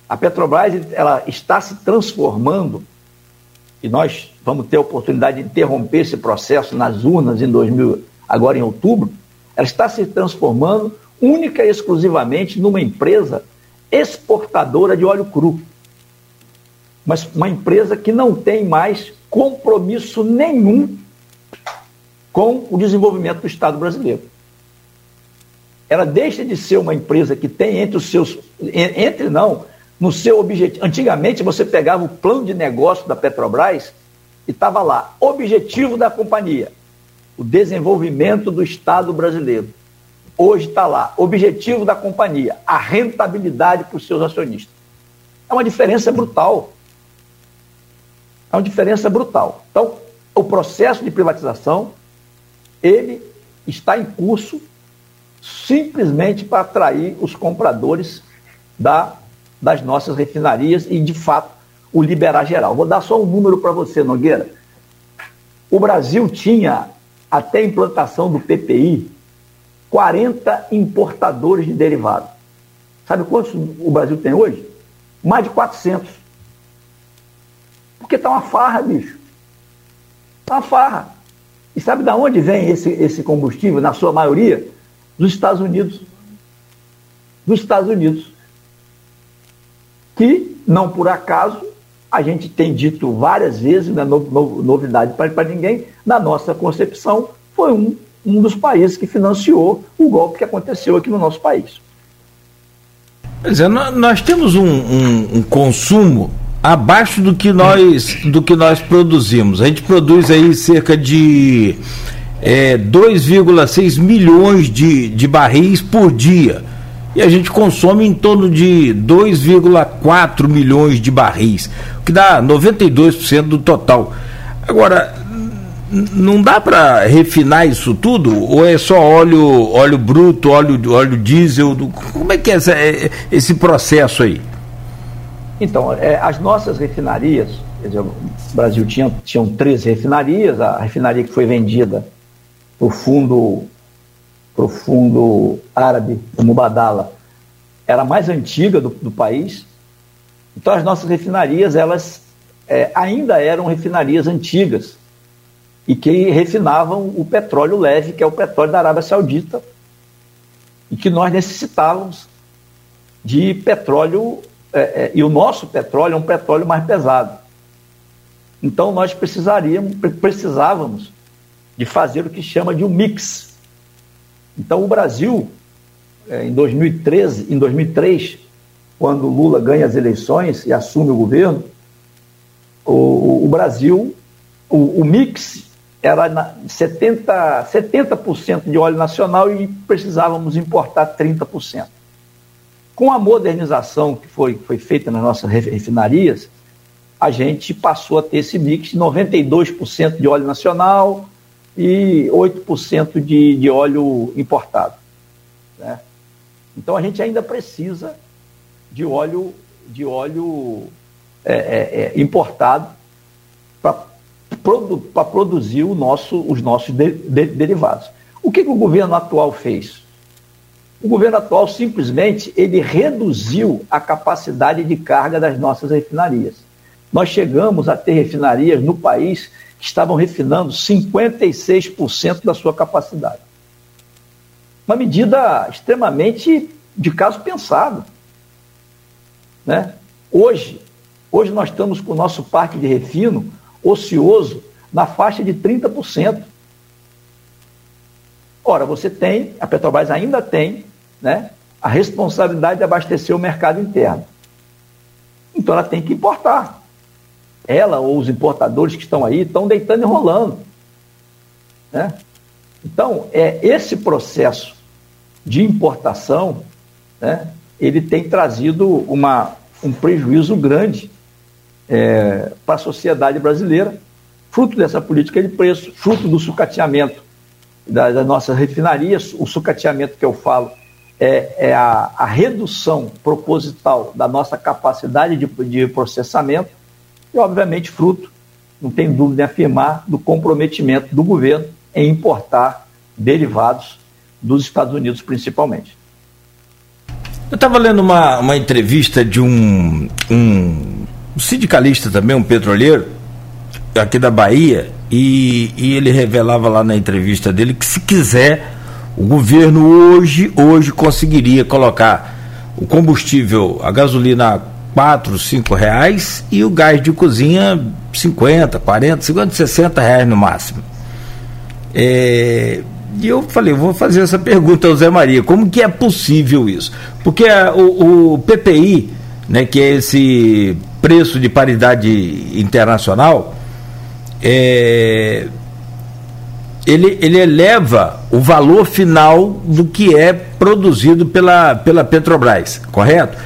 a Petrobras ela está se transformando e nós vamos ter a oportunidade de interromper esse processo nas urnas em 2000, agora em outubro. Ela está se transformando única e exclusivamente numa empresa exportadora de óleo cru. Mas uma empresa que não tem mais compromisso nenhum com o desenvolvimento do Estado brasileiro. Ela deixa de ser uma empresa que tem entre os seus. Entre não, no seu objetivo. Antigamente você pegava o plano de negócio da Petrobras e estava lá, objetivo da companhia, o desenvolvimento do Estado brasileiro. Hoje está lá, objetivo da companhia, a rentabilidade para os seus acionistas. É uma diferença brutal. É uma diferença brutal. Então, o processo de privatização, ele está em curso simplesmente para atrair os compradores da das nossas refinarias e, de fato, o liberar geral. Vou dar só um número para você, Nogueira. O Brasil tinha, até a implantação do PPI, 40 importadores de derivados. Sabe quantos o Brasil tem hoje? Mais de 400. Porque está uma farra, bicho. Está uma farra. E sabe de onde vem esse, esse combustível, na sua maioria? Dos Estados Unidos. Dos Estados Unidos que, não por acaso, a gente tem dito várias vezes, não é no, no, novidade para ninguém, na nossa concepção, foi um, um dos países que financiou o golpe que aconteceu aqui no nosso país. Pois é, nós temos um, um, um consumo abaixo do que nós do que nós produzimos. A gente produz aí cerca de é, 2,6 milhões de, de barris por dia e a gente consome em torno de 2,4 milhões de barris, o que dá 92% do total. Agora, não dá para refinar isso tudo? Ou é só óleo, óleo bruto, óleo, óleo diesel? Como é que é essa, é, esse processo aí? Então, é, as nossas refinarias, dizer, o Brasil tinha tinham 13 refinarias, a refinaria que foi vendida para o fundo, pro fundo árabe, o Mubadala, era a mais antiga do, do país. Então as nossas refinarias, elas é, ainda eram refinarias antigas e que refinavam o petróleo leve, que é o petróleo da Arábia Saudita, e que nós necessitávamos de petróleo, é, é, e o nosso petróleo é um petróleo mais pesado. Então nós precisaríamos, precisávamos de fazer o que chama de um mix. Então o Brasil, é, em 2013, em 2003, quando Lula ganha as eleições e assume o governo, o, o Brasil, o, o, mix era 70%, 70 de óleo nacional e precisávamos importar 30%. Com a modernização que foi, foi feita nas nossas refinarias, a gente passou a ter esse mix 92% de óleo nacional e 8% de, de óleo importado. Né? Então a gente ainda precisa de óleo, de óleo é, é, é importado para produ produzir nosso, os nossos de, de, derivados. O que, que o governo atual fez? O governo atual simplesmente ele reduziu a capacidade de carga das nossas refinarias. Nós chegamos a ter refinarias no país estavam refinando 56% da sua capacidade. Uma medida extremamente de caso pensado. Né? Hoje, hoje nós estamos com o nosso parque de refino ocioso na faixa de 30%. Ora, você tem, a Petrobras ainda tem, né, a responsabilidade de abastecer o mercado interno. Então ela tem que importar ela ou os importadores que estão aí estão deitando e rolando. Né? Então, é esse processo de importação, né, ele tem trazido uma, um prejuízo grande é, para a sociedade brasileira, fruto dessa política de preço, fruto do sucateamento das, nossas refinarias. O sucateamento que eu falo é, é a, a, redução proposital da nossa capacidade de, de processamento e, obviamente, fruto, não tem dúvida em afirmar, do comprometimento do governo em importar derivados dos Estados Unidos, principalmente. Eu estava lendo uma, uma entrevista de um, um sindicalista também, um petroleiro, aqui da Bahia, e, e ele revelava lá na entrevista dele que se quiser, o governo hoje, hoje conseguiria colocar o combustível, a gasolina quatro, cinco reais e o gás de cozinha 50, 40, 50, 60 reais no máximo. É, e eu falei, vou fazer essa pergunta ao Zé Maria, como que é possível isso? Porque o, o, PPI, né, que é esse preço de paridade internacional, é, ele, ele eleva o valor final do que é produzido pela, pela Petrobras, correto?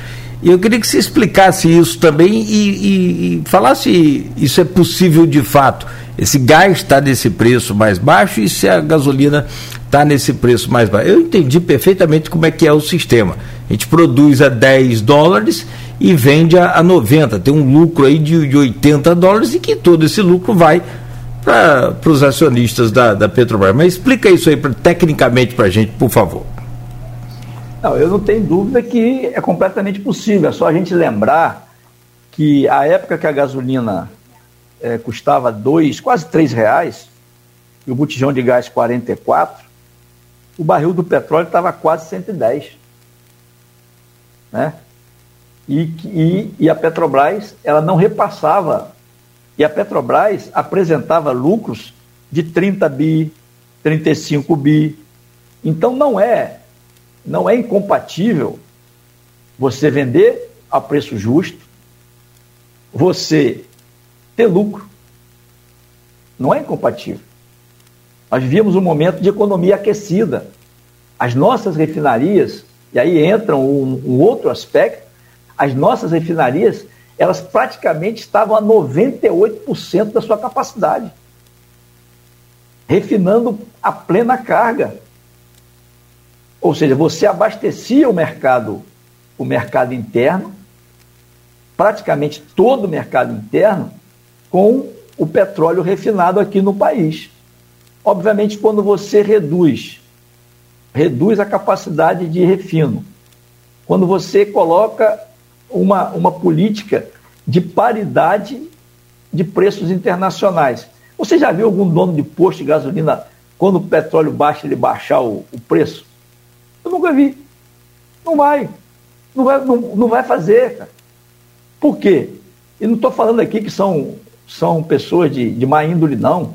E eu queria que você explicasse isso também e, e, e falasse isso é possível de fato. Esse gás está nesse preço mais baixo e se a gasolina está nesse preço mais baixo. Eu entendi perfeitamente como é que é o sistema. A gente produz a 10 dólares e vende a, a 90. Tem um lucro aí de, de 80 dólares e que todo esse lucro vai para os acionistas da, da Petrobras. Mas explica isso aí pra, tecnicamente para a gente, por favor. Não, eu não tenho dúvida que é completamente possível. É só a gente lembrar que a época que a gasolina é, custava dois, quase três reais, e o botijão de gás 44, o barril do petróleo estava quase 110. Né? E, e, e a Petrobras ela não repassava. E a Petrobras apresentava lucros de 30 bi, 35 bi. Então não é não é incompatível você vender a preço justo, você ter lucro. Não é incompatível. Nós vivíamos um momento de economia aquecida. As nossas refinarias, e aí entra um, um outro aspecto, as nossas refinarias, elas praticamente estavam a 98% da sua capacidade, refinando a plena carga. Ou seja, você abastecia o mercado, o mercado interno, praticamente todo o mercado interno, com o petróleo refinado aqui no país. Obviamente, quando você reduz, reduz a capacidade de refino, quando você coloca uma, uma política de paridade de preços internacionais. Você já viu algum dono de posto de gasolina, quando o petróleo baixa, ele baixar o, o preço? Eu nunca vi. Não vai. Não vai, não, não vai fazer, cara. Por quê? E não estou falando aqui que são, são pessoas de, de má índole, não.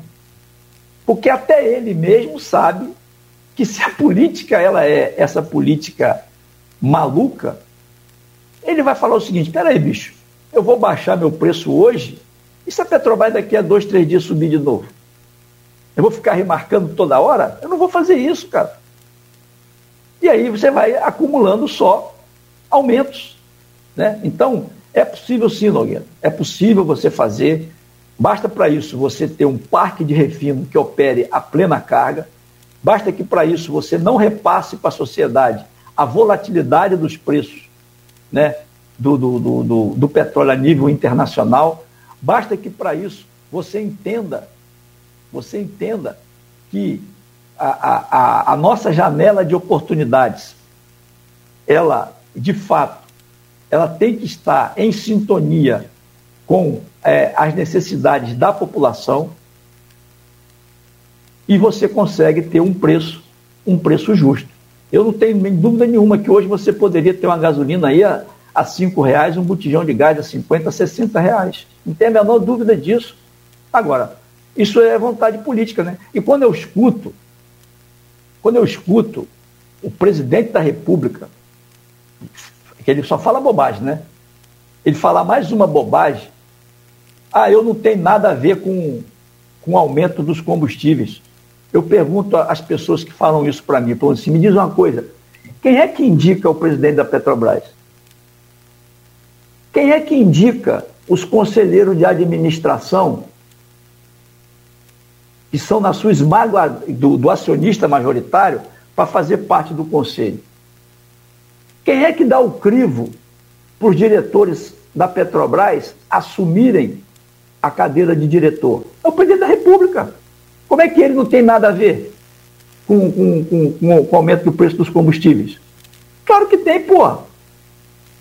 Porque até ele mesmo sabe que se a política ela é essa política maluca, ele vai falar o seguinte: peraí, bicho, eu vou baixar meu preço hoje, e se a Petrobras daqui a dois, três dias subir de novo? Eu vou ficar remarcando toda hora? Eu não vou fazer isso, cara. E aí você vai acumulando só aumentos. Né? Então, é possível sim, Nogueira. É possível você fazer. Basta para isso você ter um parque de refino que opere a plena carga. Basta que para isso você não repasse para a sociedade a volatilidade dos preços né, do, do, do, do, petróleo a nível internacional. Basta que para isso você entenda, você entenda que a, a, a nossa janela de oportunidades, ela, de fato, ela tem que estar em sintonia com é, as necessidades da população e você consegue ter um preço, um preço justo. Eu não tenho dúvida nenhuma que hoje você poderia ter uma gasolina aí a, a cinco reais, um botijão de gás a 50, 60 reais. Não tem a menor dúvida disso. Agora, isso é vontade política, né? E quando eu escuto quando eu escuto o presidente da República, que ele só fala bobagem, né? Ele fala mais uma bobagem. Ah, eu não tenho nada a ver com, com o aumento dos combustíveis. Eu pergunto às pessoas que falam isso para mim, falando assim, me diz uma coisa, quem é que indica o presidente da Petrobras? Quem é que indica os conselheiros de administração que são na sua esmaga do, do acionista majoritário, para fazer parte do conselho. Quem é que dá o crivo para os diretores da Petrobras assumirem a cadeira de diretor? É o presidente da República. Como é que ele não tem nada a ver com, com, com, com o aumento do preço dos combustíveis? Claro que tem, porra.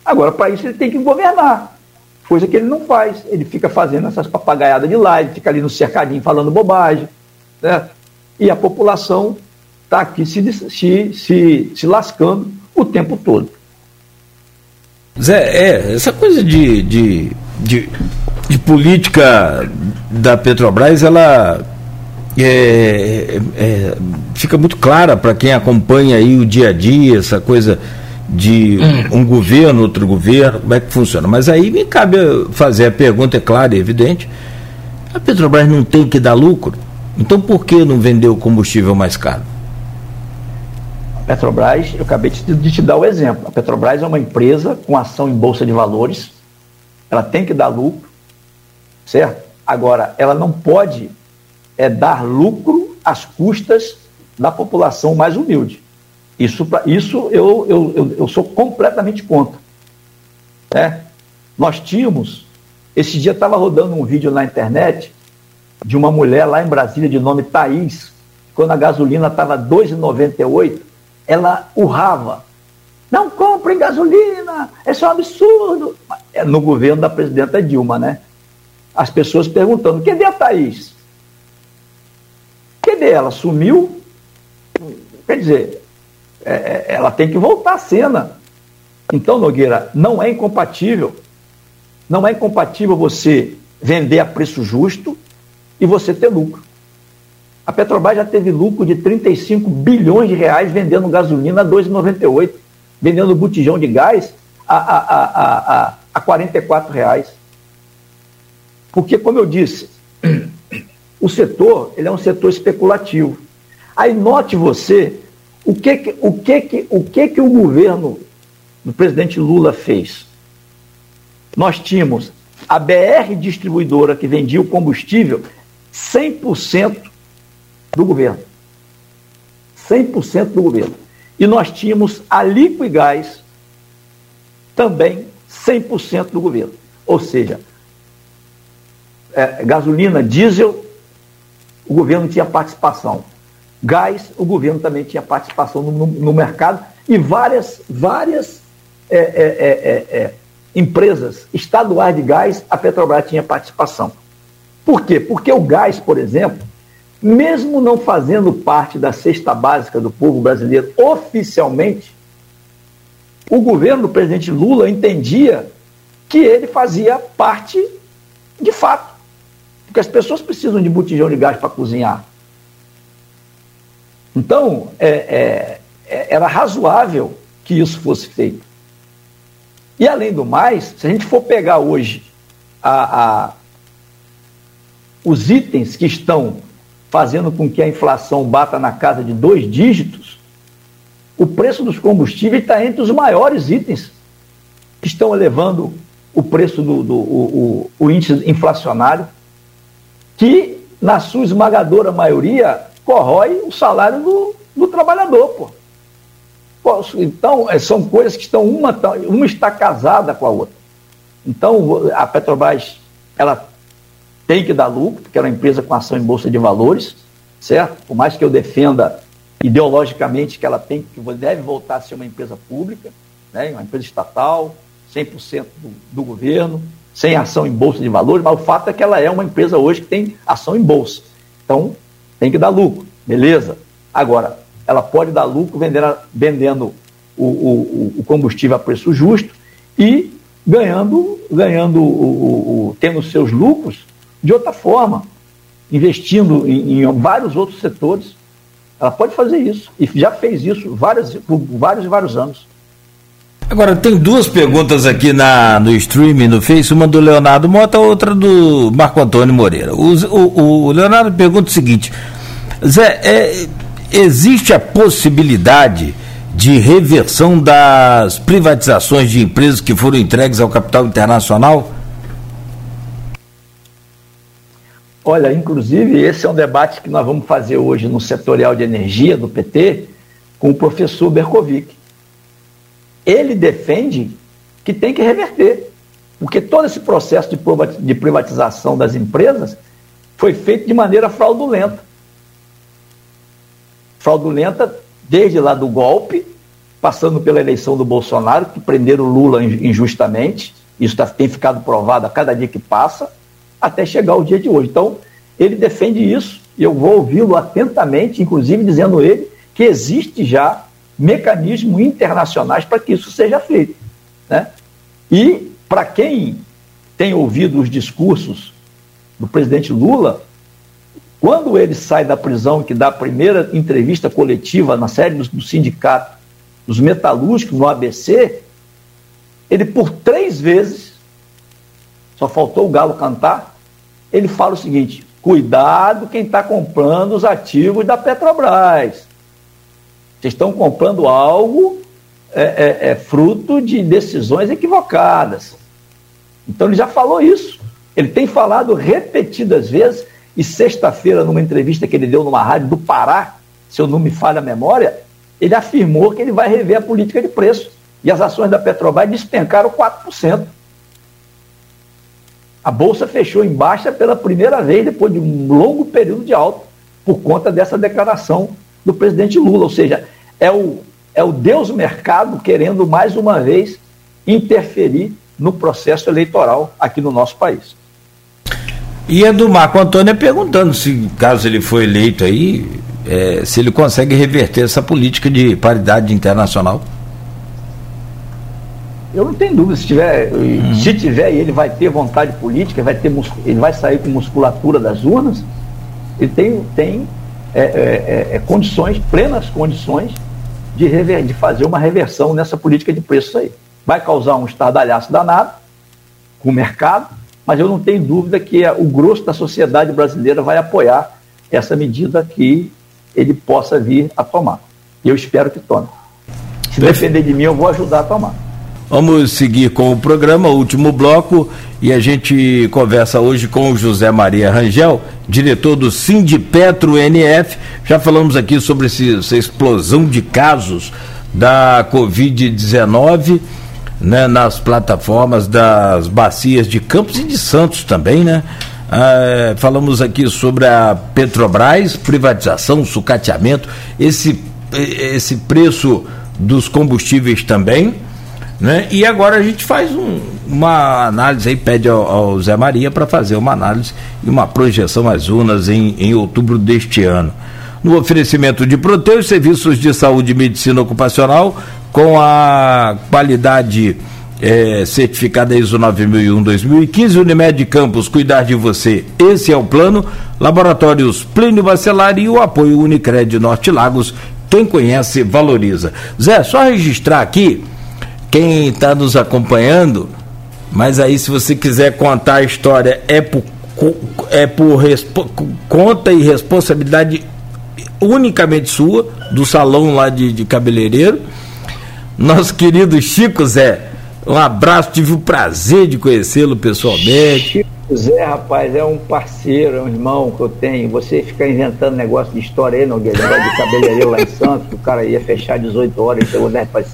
Agora, para isso, ele tem que governar. Coisa que ele não faz. Ele fica fazendo essas papagaiadas de live, fica ali no cercadinho falando bobagem né? e a população está aqui se, se, se, se lascando o tempo todo. Zé, é, essa coisa de, de, de, de política da Petrobras, ela é, é, fica muito clara para quem acompanha aí o dia a dia, essa coisa de um governo, outro governo, como é que funciona. Mas aí me cabe fazer a pergunta, é clara e evidente, a Petrobras não tem que dar lucro? Então por que não vender o combustível mais caro? A Petrobras, eu acabei de te dar o exemplo. A Petrobras é uma empresa com ação em bolsa de valores, ela tem que dar lucro, certo? Agora, ela não pode é, dar lucro às custas da população mais humilde. Isso, isso eu, eu, eu, eu sou completamente contra. Né? Nós tínhamos, esse dia estava rodando um vídeo na internet de uma mulher lá em Brasília de nome Thaís, quando a gasolina estava R$ 2,98, ela urrava. Não comprem gasolina, é só um absurdo. É no governo da presidenta Dilma, né? As pessoas perguntando, cadê a Thaís? Cadê ela? Sumiu? Quer dizer, é, é, ela tem que voltar à cena. Então, Nogueira, não é incompatível, não é incompatível você vender a preço justo e você ter lucro. A Petrobras já teve lucro de 35 bilhões de reais vendendo gasolina a 2,98, vendendo botijão de gás a, a, a, a, a 44 reais. Porque, como eu disse, o setor ele é um setor especulativo. Aí note você o que, que, o que, que, o que, que o governo do presidente Lula fez. Nós tínhamos a BR distribuidora que vendia o combustível 100% do governo. 100% do governo. E nós tínhamos a Liquigás também 100% do governo. Ou seja, é, gasolina, diesel, o governo tinha participação. Gás, o governo também tinha participação no, no, no mercado e várias, várias é, é, é, empresas estaduais de gás, a Petrobras tinha participação. Por quê? Porque o gás, por exemplo, mesmo não fazendo parte da cesta básica do povo brasileiro oficialmente, o governo do presidente Lula entendia que ele fazia parte de fato. Porque as pessoas precisam de botijão de gás para cozinhar. Então, é, é, é, era razoável que isso fosse feito. E, além do mais, se a gente for pegar hoje a, a, os itens que estão fazendo com que a inflação bata na casa de dois dígitos, o preço dos combustíveis está entre os maiores itens que estão elevando o preço do, do o, o, o índice inflacionário, que, na sua esmagadora maioria, corrói o salário do, do trabalhador. Pô. Então, é, são coisas que estão, uma, uma está casada com a outra. Então, a Petrobras, ela tem que dar lucro, porque é uma empresa com ação em bolsa de valores, certo? Por mais que eu defenda ideologicamente que ela tem que deve voltar a ser uma empresa pública, né? uma empresa estatal, 100% do, do governo, sem ação em bolsa de valores, mas o fato é que ela é uma empresa hoje que tem ação em bolsa. Então, tem que dar lucro, beleza? Agora, ela pode dar lucro vendendo, vendendo o, o, o combustível a preço justo e ganhando, ganhando o, o, tendo seus lucros de outra forma, investindo em, em, vários outros setores. Ela pode fazer isso e já fez isso várias, por vários e vários anos. Agora, tem duas perguntas aqui na, no streaming, no Face, uma do Leonardo Mota, outra do Marco Antônio Moreira. O, o, o Leonardo pergunta o seguinte: Zé, é, existe a possibilidade de reversão das privatizações de empresas que foram entregues ao capital internacional? Olha, inclusive, esse é um debate que nós vamos fazer hoje no setorial de energia do PT com o professor Berkovic. Ele defende que tem que reverter, porque todo esse processo de privatização das empresas foi feito de maneira fraudulenta. Fraudulenta desde lá do golpe, passando pela eleição do Bolsonaro, que prenderam Lula injustamente, isso tá, tem ficado provado a cada dia que passa, até chegar o dia de hoje. Então, ele defende isso, e eu vou ouvi-lo atentamente, inclusive dizendo ele que existe já mecanismos internacionais para que isso seja feito. Né? E, para quem tem ouvido os discursos do presidente Lula, quando ele sai da prisão, que dá a primeira entrevista coletiva na sede do, do sindicato dos metalúrgicos no ABC, ele por três vezes, só faltou o galo cantar, ele fala o seguinte: cuidado quem está comprando os ativos da Petrobras. Vocês estão comprando algo é, é, é, fruto de decisões equivocadas. Então ele já falou isso. Ele tem falado repetidas vezes, e sexta-feira, numa entrevista que ele deu numa rádio do Pará, se eu não me falha a memória, ele afirmou que ele vai rever a política de preço. E as ações da Petrobras despencaram 4%. A bolsa fechou em baixa pela primeira vez depois de um longo período de alta, por conta dessa declaração do presidente Lula. Ou seja, é o, é o Deus mercado querendo mais uma vez interferir no processo eleitoral aqui no nosso país. E a do Marco Antônio é perguntando se, caso ele for eleito aí, é, se ele consegue reverter essa política de paridade internacional. Eu não tenho dúvida, se tiver, uhum. se tiver ele vai ter vontade política, vai ter, ele vai sair com musculatura das urnas, ele tem, tem é, é, é, é, condições, plenas condições, de, rever, de fazer uma reversão nessa política de preços aí. Vai causar um estardalhaço danado com o mercado, mas eu não tenho dúvida que o grosso da sociedade brasileira vai apoiar essa medida que ele possa vir a tomar. E eu espero que tome. Se depender de mim, eu vou ajudar a tomar. Vamos seguir com o programa, último bloco, e a gente conversa hoje com o José Maria Rangel, diretor do Sindipetro NF. Já falamos aqui sobre esse, essa explosão de casos da Covid-19 né, nas plataformas das bacias de Campos e de Santos também, né? Ah, falamos aqui sobre a Petrobras, privatização, sucateamento, esse, esse preço dos combustíveis também. Né? E agora a gente faz um, uma análise aí, pede ao, ao Zé Maria para fazer uma análise e uma projeção às urnas em, em outubro deste ano. No oferecimento de Proteus, serviços de saúde e medicina ocupacional, com a qualidade é, certificada ISO 9001-2015, Unimed Campos, cuidar de você. Esse é o plano. Laboratórios Plínio Bacelar e o apoio Unicred Norte Lagos. Quem conhece, valoriza. Zé, só registrar aqui quem está nos acompanhando, mas aí se você quiser contar a história, é por, é por conta e responsabilidade unicamente sua, do salão lá de, de cabeleireiro. Nosso querido Chico Zé, um abraço, tive o prazer de conhecê-lo pessoalmente. Chico Zé, rapaz, é um parceiro, é um irmão que eu tenho. Você fica inventando negócio de história aí, Nogueira, de cabeleireiro lá em Santos, que o cara ia fechar 18 horas chegou 10 para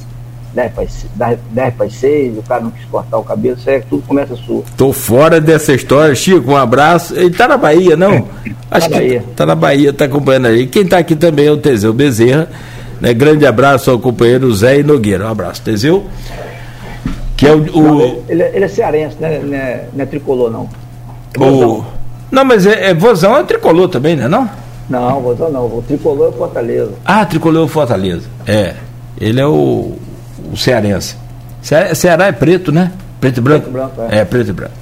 10 para 10 para 6, o cara não quis cortar o cabelo, isso é tudo começa sua. Tô fora dessa história, Chico, um abraço. Ele tá na Bahia, não? É, Acho tá que Bahia. tá na Bahia, tá acompanhando aí. Quem tá aqui também é o Teseu Bezerra. Né? Grande abraço ao companheiro Zé Nogueira. Um abraço, Teseu. Que é o, o... Não, ele, ele, é cearense, né? Não é, não é tricolor, não. É o... Não, mas é, é Vozão é tricolor também, né? Não? Não, Vozão não. O tricolor é o Fortaleza. Ah, tricolor é o Fortaleza. É. Ele é o o cearense. Ceará é preto, né? Preto e branco? Preto e branco é. é. preto e branco.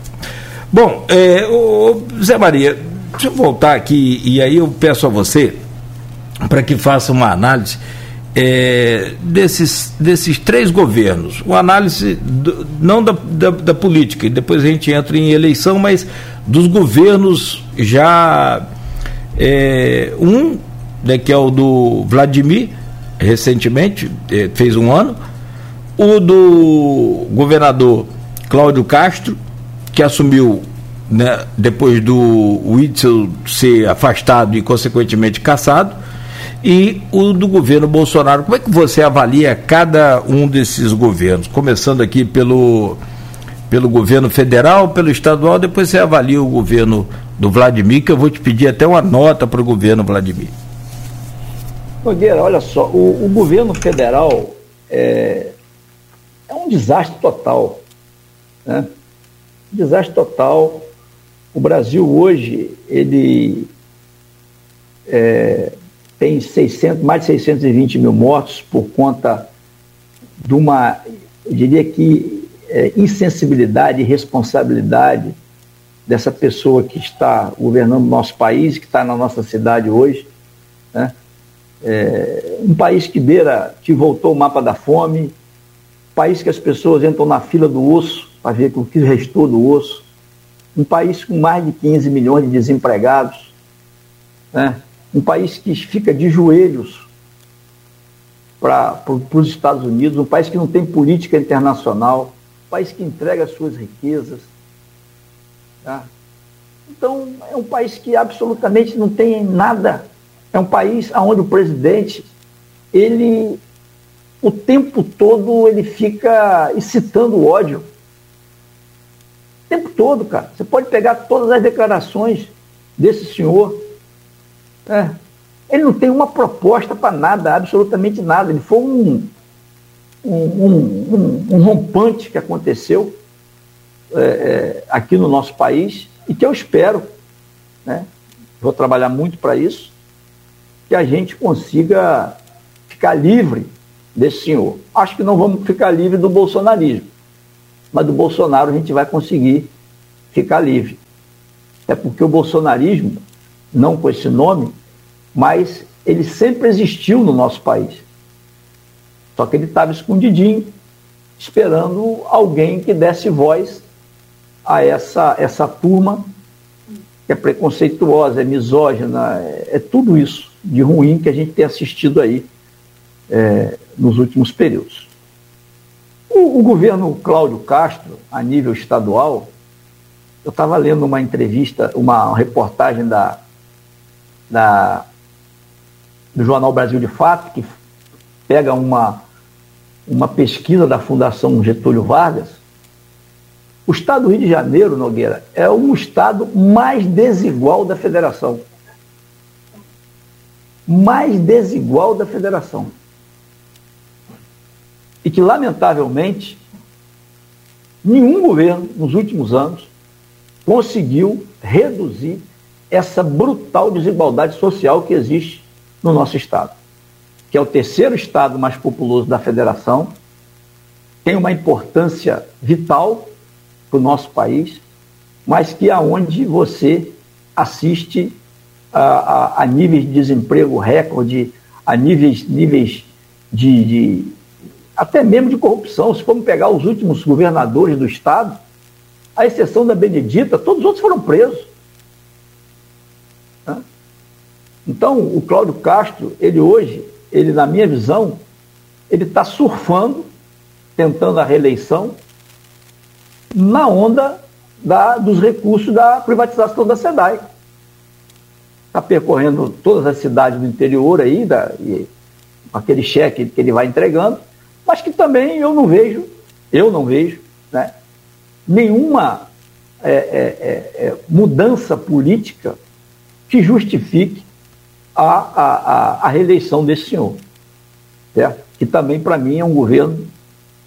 Bom, é, o Zé Maria, deixa eu voltar aqui e aí eu peço a você para que faça uma análise é, desses, desses três governos. Uma análise do, não da, da, da, política, e depois a gente entra em eleição, mas dos governos já. É, um, né, que é o do Vladimir, recentemente, é, fez um ano o do governador Cláudio Castro, que assumiu né, depois do Witzel ser afastado e, consequentemente, caçado, e o do governo Bolsonaro. Como é que você avalia cada um desses governos? Começando aqui pelo, pelo governo federal, pelo estadual, depois você avalia o governo do Vladimir, que eu vou te pedir até uma nota para o governo Vladimir. Nogueira, olha só, o, o governo federal é, é um desastre total. Né? Desastre total. O Brasil hoje, ele é, tem 600, mais de 620 mil mortos por conta de uma, eu diria que, é, insensibilidade e responsabilidade dessa pessoa que está governando o nosso país, que está na nossa cidade hoje. Né? É, um país que beira, que voltou o mapa da fome, país que as pessoas entram na fila do osso para ver o que restou do osso, um país com mais de 15 milhões de desempregados, né? um país que fica de joelhos para os Estados Unidos, um país que não tem política internacional, um país que entrega as suas riquezas. Tá? Então, é um país que absolutamente não tem nada. É um país onde o presidente ele o tempo todo ele fica excitando o ódio. O tempo todo, cara. Você pode pegar todas as declarações desse senhor. É. Ele não tem uma proposta para nada, absolutamente nada. Ele foi um, um, um, um rompante que aconteceu é, é, aqui no nosso país e que eu espero, né? vou trabalhar muito para isso, que a gente consiga ficar livre desse senhor. Acho que não vamos ficar livre do bolsonarismo, mas do Bolsonaro a gente vai conseguir ficar livre. É porque o bolsonarismo, não com esse nome, mas ele sempre existiu no nosso país. Só que ele estava escondidinho, esperando alguém que desse voz a essa, essa turma que é preconceituosa, é misógina, é, é tudo isso de ruim que a gente tem assistido aí é, nos últimos períodos. O, o, governo Cláudio Castro, a nível estadual, eu estava lendo uma entrevista, uma reportagem da, da, do Jornal Brasil de Fato, que pega uma, uma pesquisa da Fundação Getúlio Vargas, O estado do Rio de Janeiro, Nogueira, é o estado mais desigual da federação. Mais desigual da federação. E que, lamentavelmente, nenhum governo nos últimos anos conseguiu reduzir essa brutal desigualdade social que existe no nosso estado, que é o terceiro estado mais populoso da federação, tem uma importância vital para o nosso país, mas que aonde você assiste a, a, a, níveis de desemprego recorde, a níveis, níveis de, de, até mesmo de corrupção. Se formos pegar os últimos governadores do Estado, à exceção da Benedita, todos os outros foram presos. Então, o Cláudio Castro, ele hoje, ele na minha visão, ele está surfando, tentando a reeleição, na onda da, dos recursos da privatização da SEDAI. Está percorrendo todas as cidades do interior aí, da, e, aquele cheque que ele vai entregando, mas que também eu não vejo, eu não vejo, né, nenhuma é, é, é, é mudança política que justifique a, a, a, a reeleição desse senhor. Certo? Que também, para mim, é um governo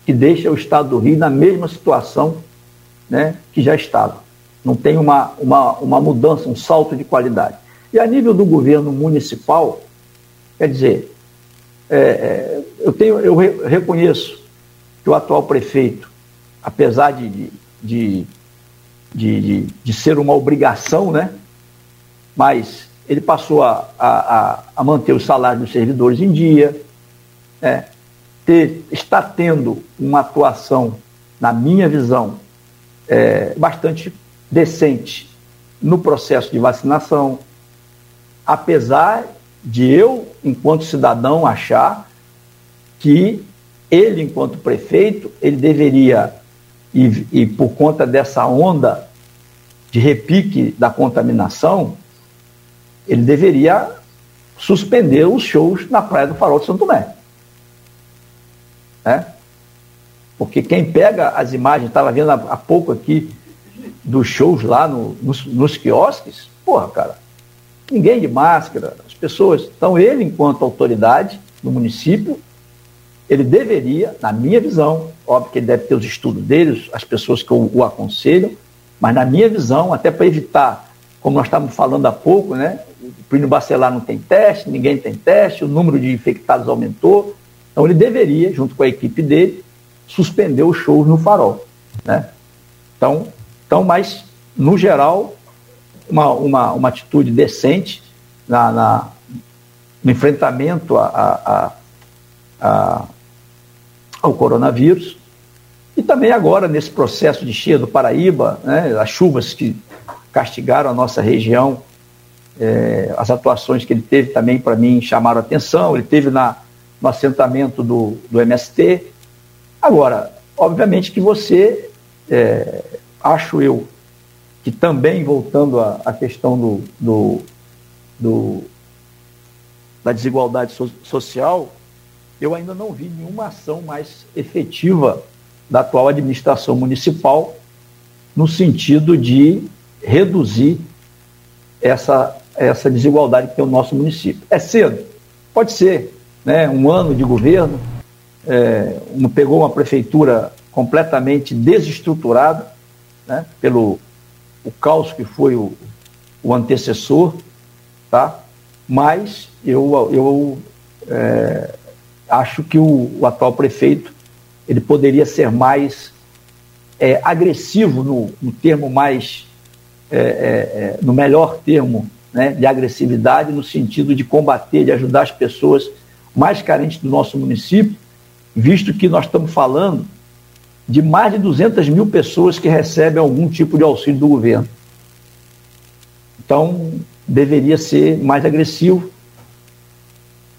que deixa o Estado do Rio na mesma situação né, que já estava. Não tem uma, uma, uma mudança, um salto de qualidade. E a nível do governo municipal, quer dizer, é, é, eu, tenho, eu re, reconheço que o atual prefeito, apesar de, de, de, de, de ser uma obrigação, né, mas ele passou a, a, a manter os salários dos servidores em dia, é, ter, está tendo uma atuação, na minha visão, é, bastante decente no processo de vacinação, apesar de eu, enquanto cidadão, achar que ele, enquanto prefeito, ele deveria, e, e por conta dessa onda de repique da contaminação, ele deveria suspender os shows na Praia do Farol de Santo Tomé. É? Porque quem pega as imagens, estava vendo há, pouco aqui, dos shows lá no, nos, nos quiosques, porra, cara, ninguém de máscara, pessoas. Então, ele, enquanto autoridade no município, ele deveria, na minha visão, óbvio que ele deve ter os estudos dele, as pessoas que o, o aconselham, mas na minha visão, até para evitar, como nós estávamos falando há pouco, né? O Plínio Bacelar não tem teste, ninguém tem teste, o número de infectados aumentou. Então ele deveria, junto com a equipe dele, suspender os shows no farol. Né? Então, então, mas, no geral, uma, uma, uma atitude decente na, na no enfrentamento a, a, a, ao coronavírus. E também agora, nesse processo de cheia do Paraíba, né, as chuvas que castigaram a nossa região, é, as atuações que ele teve também, para mim, chamaram atenção. Ele teve na, no assentamento do, do MST, Agora, obviamente que você, é, acho eu, que também, voltando à, à questão do, do, do, da desigualdade so, social, eu ainda não vi nenhuma ação mais efetiva da atual administração municipal no sentido de reduzir essa, essa desigualdade que tem o nosso município. É cedo? Pode ser, né? um ano de governo, é, uma, pegou uma prefeitura completamente desestruturada, né, pelo o caos que foi o, o antecessor, tá? mas eu, eu é, acho que o, o, atual prefeito ele poderia ser mais é, agressivo no, no, termo mais é, é, é, no melhor termo né, de agressividade no sentido de combater, de ajudar as pessoas mais carentes do nosso município visto que nós estamos falando de mais de 200 mil pessoas que recebem algum tipo de auxílio do governo. Então, deveria ser mais agressivo.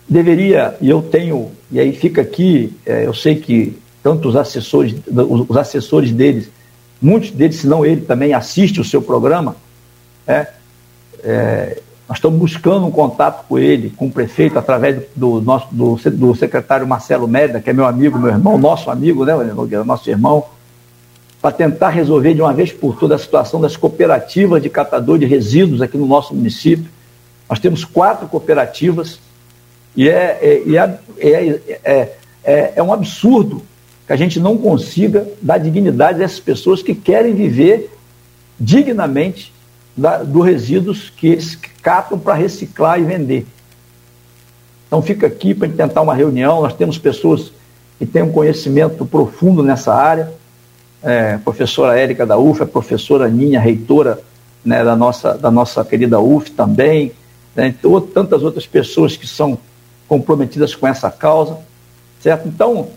Deveria, e eu tenho, e aí fica aqui, é, eu sei que tanto os assessores, os assessores deles, muitos deles, se não ele também, assiste o seu programa, é, é, nós estamos buscando um contato com ele, com o prefeito, através do, nosso, do, do secretário Marcelo Média, que é meu amigo, meu irmão, nosso amigo, né, nosso irmão, para tentar resolver de uma vez por todas a situação das cooperativas de catador de resíduos aqui no nosso município. Nós temos quatro cooperativas e é, é, é, é, é, é um absurdo que a gente não consiga dar dignidade a essas pessoas que querem viver dignamente dos resíduos que eles catam para reciclar e vender. Então fica aqui para tentar uma reunião, nós temos pessoas que têm um conhecimento profundo nessa área, é, professora Érica da UF, a professora Ninha, reitora né, da, nossa, da nossa querida UF também, né, tantas outras pessoas que são comprometidas com essa causa, certo? Então,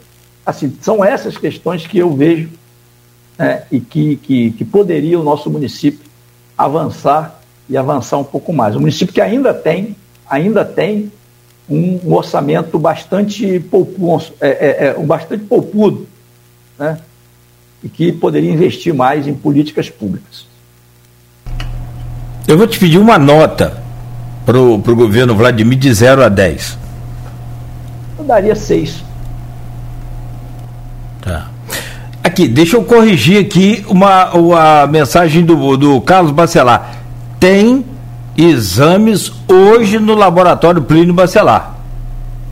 assim, são essas questões que eu vejo né, e que, que, que poderia o nosso município avançar e avançar um pouco mais. O município que ainda tem, ainda tem um, um orçamento bastante poupudo, é, é, é, um bastante poupudo, né? E que poderia investir mais em políticas públicas. Eu vou te pedir uma nota para o governo Vladimir de 0 a 10. Eu daria 6. Tá. Aqui, deixa eu corrigir aqui uma, uma mensagem do, do Carlos Bacelar. Tem exames hoje no laboratório Plínio Bacelar.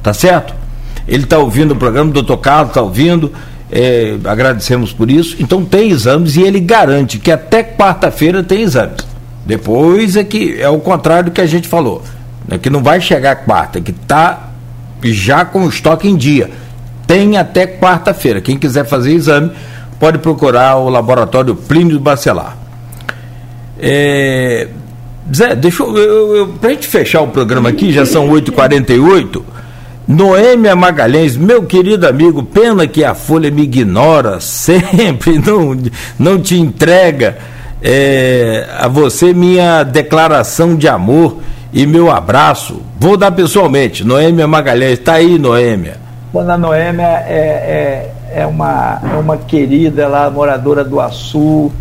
Tá certo? Ele está ouvindo o programa, o doutor Carlos está ouvindo é, agradecemos por isso. Então tem exames e ele garante que até quarta-feira tem exames. Depois é que é o contrário do que a gente falou, né, que não vai chegar quarta, que está já com o estoque em dia. Tem até quarta-feira. Quem quiser fazer exame pode procurar o laboratório Plínio Bacelar. É, Zé, deixa eu, eu, eu gente fechar o programa aqui, já são 8h48. Noêmia Magalhães, meu querido amigo, pena que a Folha me ignora sempre, não, não te entrega é, a você minha declaração de amor e meu abraço. Vou dar pessoalmente, Noêmia Magalhães, está aí, Noêmia. Dona Noêmia é, é, é, uma, é uma querida, ela é moradora do Açu,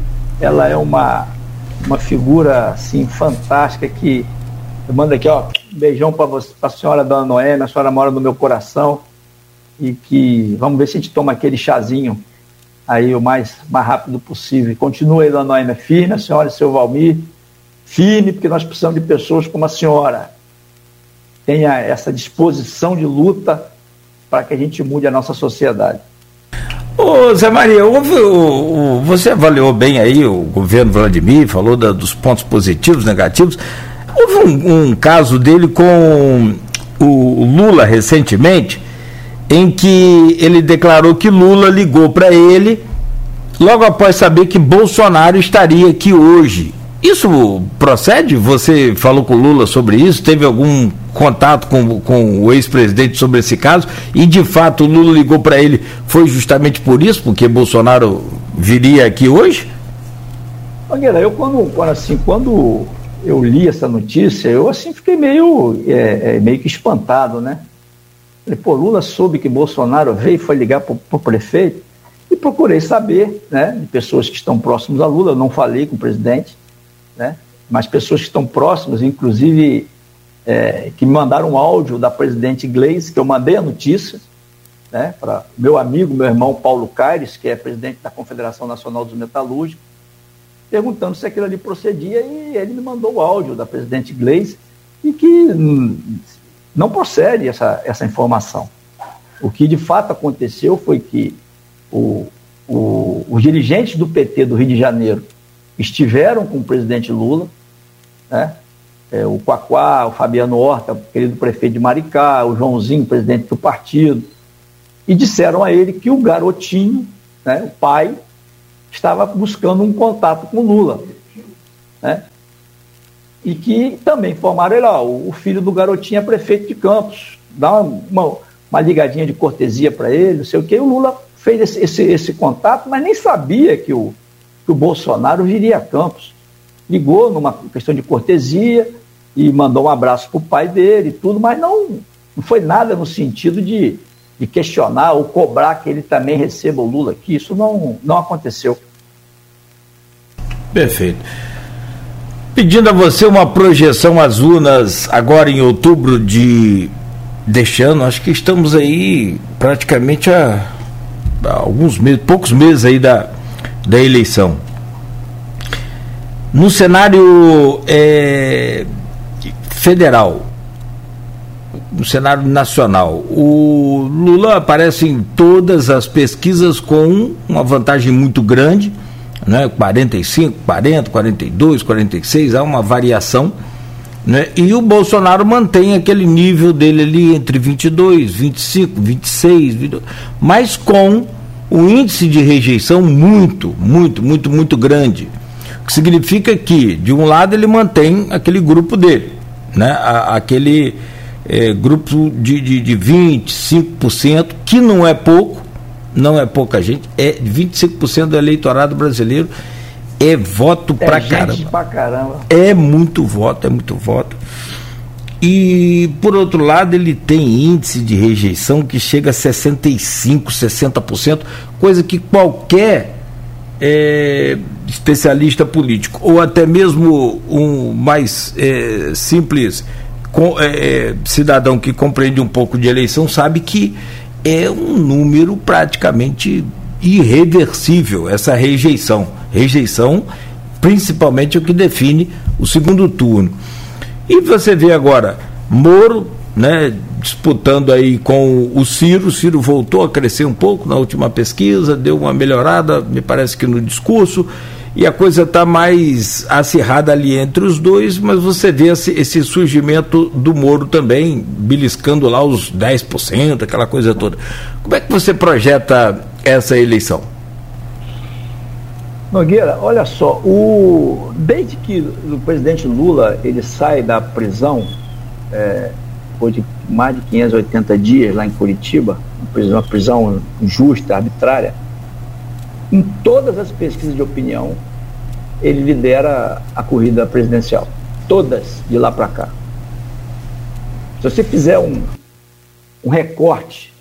ela é uma, uma figura assim, fantástica que eu mando aqui, ó, um beijão para a senhora Dona Noêmia, a senhora mora no meu coração. E que vamos ver se a gente toma aquele chazinho aí o mais, mais rápido possível. Continue aí, Dona Noêmia, firme, a senhora e seu Valmir, firme, porque nós precisamos de pessoas como a senhora. Tenha essa disposição de luta para que a gente mude a nossa sociedade. Ô Zé Maria, o, o, você avaliou bem aí o governo Vladimir, falou da, dos pontos positivos, negativos. Houve um, um caso dele com o Lula recentemente, em que ele declarou que Lula ligou para ele logo após saber que Bolsonaro estaria aqui hoje. Isso procede? Você falou com o Lula sobre isso? Teve algum contato com, com o ex-presidente sobre esse caso? E de fato o Lula ligou para ele foi justamente por isso, porque Bolsonaro viria aqui hoje? Mangueira, eu quando, quando assim, quando eu li essa notícia, eu assim fiquei meio, é, é, meio que espantado, né? Falei, pô, Lula soube que Bolsonaro veio e foi ligar para o prefeito e procurei saber, né, de pessoas que estão próximas a Lula, eu não falei com o presidente, né, mas pessoas que estão próximas, inclusive é, que me mandaram um áudio da presidente Gleisi, que eu mandei a notícia, né, para meu amigo, meu irmão Paulo Caires, que é presidente da Confederação Nacional dos Metalúrgicos, perguntando se aquilo ali procedia e ele me mandou o áudio da presidente Gleisi e que hum, não procede essa, essa informação. O que de fato aconteceu foi que o, o, os dirigentes do PT do Rio de Janeiro estiveram com o presidente Lula, né? É, o Quaquá, o Fabiano Horta, querido prefeito de Maricá, o Joãozinho, presidente do partido, e disseram a ele que o garotinho, né, o pai, estava buscando um contato com Lula. Né? E que também informaram ele, ó, o filho do garotinho é prefeito de Campos, dá uma, uma ligadinha de cortesia para ele, não sei o quê. O Lula fez esse, esse, esse contato, mas nem sabia que o, que o Bolsonaro viria a Campos. Ligou numa questão de cortesia e mandou um abraço para o pai dele e tudo, mas não, não foi nada no sentido de de questionar ou cobrar que ele também receba o Lula aqui. Isso não, não aconteceu. Perfeito. Pedindo a você uma projeção às urnas agora em outubro de deste ano, acho que estamos aí praticamente a, a alguns meses, poucos meses aí da, da eleição. No cenário é, federal, no cenário nacional, o Lula aparece em todas as pesquisas com uma vantagem muito grande, né? 45, 40, 42, 46, há uma variação. Né? E o Bolsonaro mantém aquele nível dele ali entre 22, 25, 26, 22, mas com o índice de rejeição muito, muito, muito, muito grande. O que significa que, de um lado, ele mantém aquele grupo dele, né? aquele é, grupo de, de, de 25%, que não é pouco, não é pouca gente, é 25% do eleitorado brasileiro é voto é pra, caramba. pra caramba. É muito voto, é muito voto. E, por outro lado, ele tem índice de rejeição que chega a 65%, 60%, coisa que qualquer é, especialista político, ou até mesmo um mais é, simples com, é, é, cidadão que compreende um pouco de eleição, sabe que é um número praticamente irreversível essa rejeição. Rejeição, principalmente, é o que define o segundo turno. E você vê agora Moro, né, disputando aí com o Ciro. O Ciro voltou a crescer um pouco na última pesquisa, deu uma melhorada, me parece que no discurso, e a coisa está mais acirrada ali entre os dois, mas você vê esse, esse, surgimento do Moro também, beliscando lá os 10%, aquela coisa toda. Como é que você projeta essa eleição? Nogueira, olha só, o, desde que o presidente Lula ele sai da prisão, é, depois de mais de 580 dias lá em Curitiba, uma prisão, uma prisão injusta, arbitrária, em todas as pesquisas de opinião, ele lidera a corrida presidencial. Todas de lá para cá. Se você fizer um, um recorte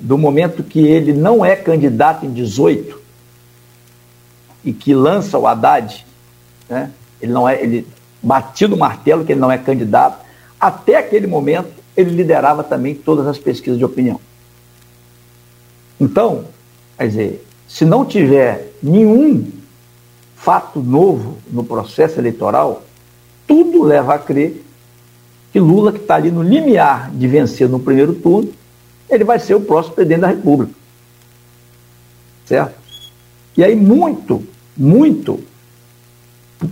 do momento que ele não é candidato em 18 e que lança o Haddad, né? ele não é, ele batido o martelo que ele não é candidato, até aquele momento ele liderava também todas as pesquisas de opinião. Então, quer dizer, se não tiver nenhum fato novo no processo eleitoral, tudo leva a crer que Lula, que está ali no limiar de vencer no primeiro turno, ele vai ser o próximo presidente da República. Certo? E aí, muito, muito,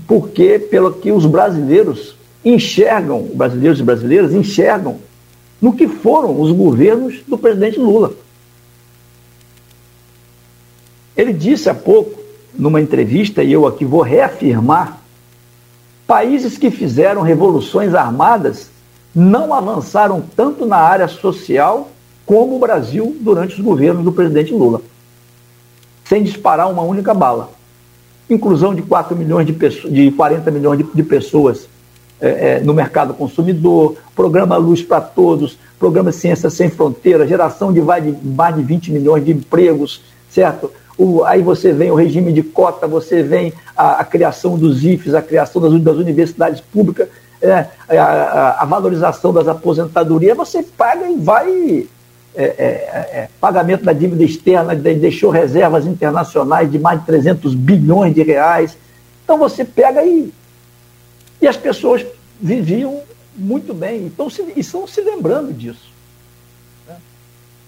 porque pelo que os brasileiros enxergam, brasileiros e brasileiras enxergam no que foram os governos do presidente Lula. Ele disse há pouco, numa entrevista, e eu aqui vou reafirmar: países que fizeram revoluções armadas não avançaram tanto na área social como o Brasil durante os governos do presidente Lula, sem disparar uma única bala. Inclusão de 4 milhões de pessoas, de 40 milhões de, de pessoas é, é, no mercado consumidor, programa Luz para Todos, programa Ciência Sem Fronteiras, geração de mais de, mais de 20 milhões de empregos, certo? O, aí você vem o regime de cota, você vem a, a criação dos IFES, a criação das, das universidades públicas, é, a, a, a, valorização das aposentadorias, você paga e vai é, é, é, pagamento da dívida externa, deixou reservas internacionais de mais de 300 bilhões de reais. Então você pega e. E as pessoas viviam muito bem então, se, e estão se lembrando disso. Né?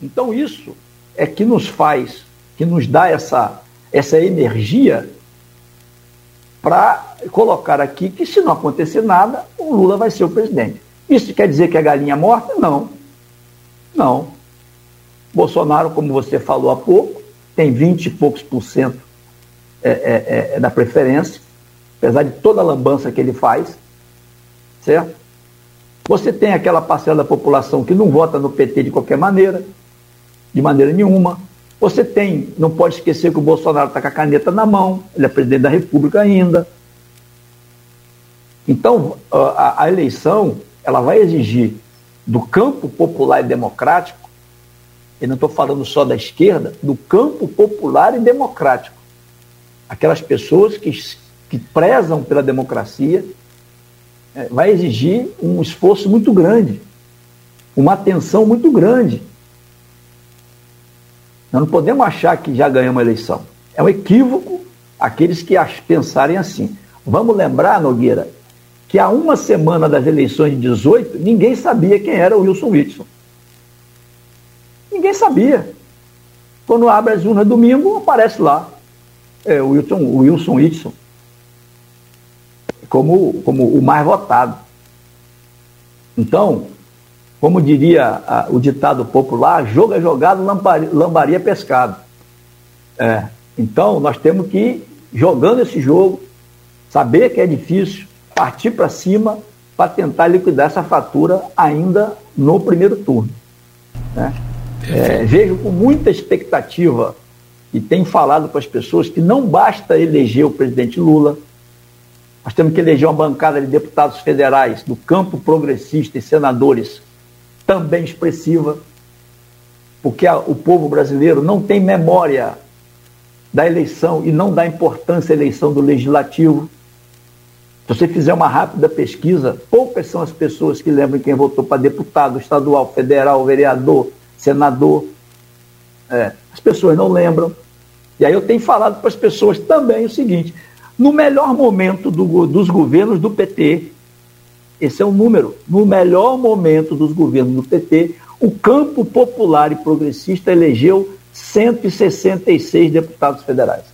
Então isso é que nos faz, que nos dá essa, essa energia para colocar aqui que se não acontecer nada, o Lula vai ser o presidente. Isso quer dizer que a galinha morta? Não. Não. Bolsonaro, como você falou há pouco, tem 20 e poucos por cento é, é, é, da preferência, apesar de toda a lambança que ele faz, certo? Você tem aquela parcela da população que não vota no PT de qualquer maneira, de maneira nenhuma. Você tem, não pode esquecer que o Bolsonaro está com a caneta na mão, ele é presidente da República ainda. Então, a, a eleição, ela vai exigir do campo popular e democrático e não estou falando só da esquerda, do campo popular e democrático. Aquelas pessoas que, que prezam pela democracia, é, vai exigir um esforço muito grande, uma atenção muito grande. Nós não podemos achar que já ganhamos a eleição. É um equívoco aqueles que pensarem assim. Vamos lembrar, Nogueira, que há uma semana das eleições de 18, ninguém sabia quem era o Wilson Whitson. Ninguém sabia. Quando abre as urnas domingo, aparece lá é, o, Wilson, Wilson Whitson como, como o mais votado. Então, como diria a, o ditado popular, jogo é jogado, lambaria, lambaria pescado. É, então, nós temos que ir jogando esse jogo, saber que é difícil, partir para cima para tentar liquidar essa fatura ainda no primeiro turno. Né? É, vejo com muita expectativa e tenho falado para as pessoas que não basta eleger o presidente Lula, nós temos que eleger uma bancada de deputados federais do campo progressista e senadores também expressiva, porque a, o povo brasileiro não tem memória da eleição e não dá importância à eleição do legislativo. Se você fizer uma rápida pesquisa, poucas são as pessoas que lembram quem votou para deputado estadual, federal, vereador, senador. É, as pessoas não lembram. E aí eu tenho falado para as pessoas também o seguinte: no melhor momento do, dos governos do PT, esse é o número, no melhor momento dos governos do PT, o campo popular e progressista elegeu 166 deputados federais.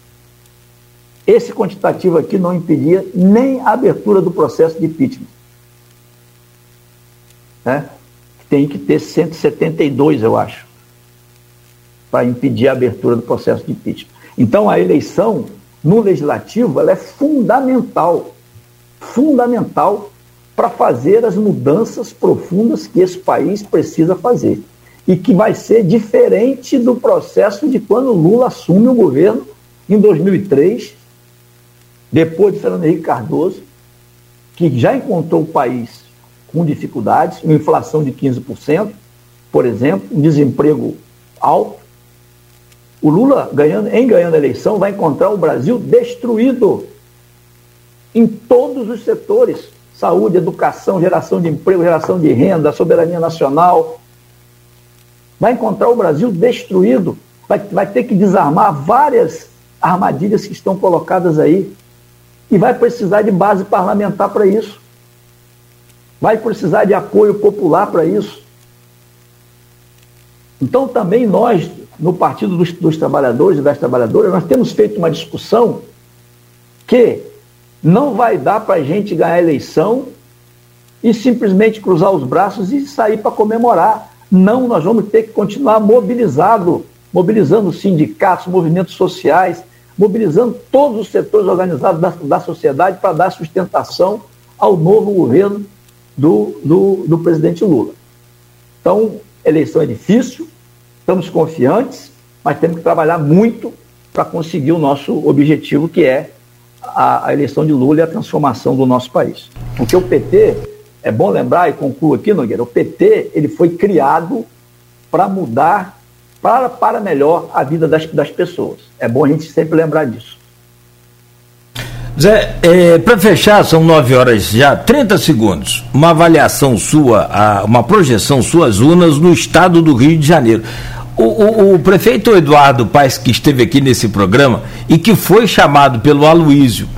Esse quantitativo aqui não impedia nem a abertura do processo de impeachment. Né? Tem que ter 172, eu acho, para impedir a abertura do processo de impeachment. Então, a eleição no legislativo ela é fundamental, fundamental para fazer as mudanças profundas que esse país precisa fazer. E que vai ser diferente do processo de quando Lula assume o governo em 2003, depois de Fernando Henrique Cardoso, que já encontrou o país com dificuldades, uma inflação de 15%, por exemplo, um desemprego alto, o Lula, ganhando, em ganhando a eleição, vai encontrar o Brasil destruído em todos os setores: saúde, educação, geração de emprego, geração de renda, soberania nacional. Vai encontrar o Brasil destruído. Vai, vai ter que desarmar várias armadilhas que estão colocadas aí. E vai precisar de base parlamentar para isso. Vai precisar de apoio popular para isso. Então, também nós, no Partido dos, dos Trabalhadores e das Trabalhadoras, nós temos feito uma discussão que não vai dar para a gente ganhar a eleição e simplesmente cruzar os braços e sair para comemorar. Não, nós vamos ter que continuar mobilizado, mobilizando sindicatos, movimentos sociais, mobilizando todos os setores organizados da, da sociedade para dar sustentação ao novo governo do, do, do presidente Lula. Então, eleição é difícil, estamos confiantes, mas temos que trabalhar muito para conseguir o nosso objetivo, que é a, a, eleição de Lula e a transformação do nosso país. Porque o PT, é bom lembrar, e concluo aqui, Nogueira, o PT ele foi criado para mudar para, para melhor a vida das, das pessoas. É bom a gente sempre lembrar disso. Zé, é, para fechar, são nove horas já, 30 segundos. Uma avaliação sua, uma projeção suas urnas no estado do Rio de Janeiro. O, o, o, prefeito Eduardo Paes, que esteve aqui nesse programa e que foi chamado pelo Aloísio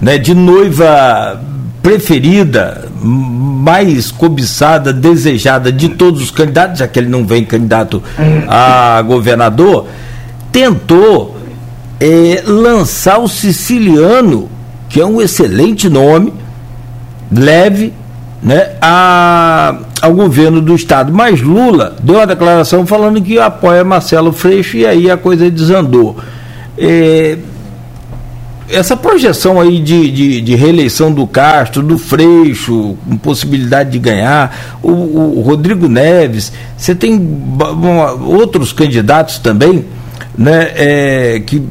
né, de noiva preferida, mais cobiçada, desejada de todos os candidatos, já que ele não vem candidato a governador, tentou é, lançar o siciliano, que é um excelente nome, leve, né, a, ao governo do estado. Mas Lula deu uma declaração falando que apoia Marcelo Freixo e aí a coisa desandou. É, essa projeção aí de, de, de, reeleição do Castro, do Freixo, com possibilidade de ganhar, o, o Rodrigo Neves, você tem outros candidatos também, né, é, que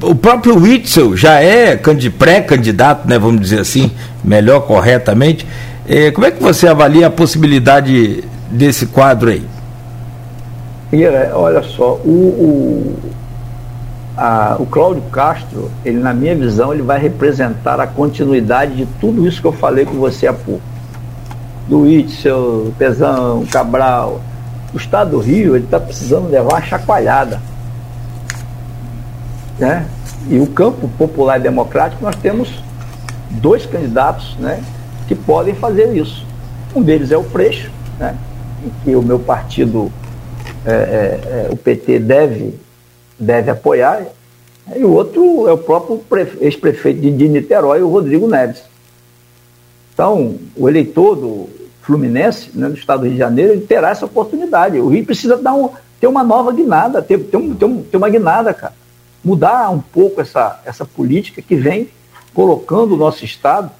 o próprio Witzel já é pré-candidato, né, vamos dizer assim, melhor corretamente, é, como é que você avalia a possibilidade desse quadro aí? Ira, olha só, o, o, o Cláudio Castro, ele, na minha visão, ele vai representar a continuidade de tudo isso que eu falei com você há pouco. Do Itzel, Pezão, Cabral. O Estado do Rio, ele está precisando levar uma chacoalhada. Né? E o campo popular e democrático, nós temos dois candidatos né, que podem fazer isso. Um deles é o Freixo, né, em que o meu partido, é, é, é o PT, deve, deve apoiar, e o outro é o próprio ex-prefeito de Niterói, o Rodrigo Neves. Então, o eleitor do Fluminense, né, do estado do Rio de Janeiro, ele terá essa oportunidade. O Rio precisa dar um, ter uma nova guinada, ter, ter, um, ter, um, ter uma guinada, cara. Mudar um pouco essa, essa política que vem colocando o nosso Estado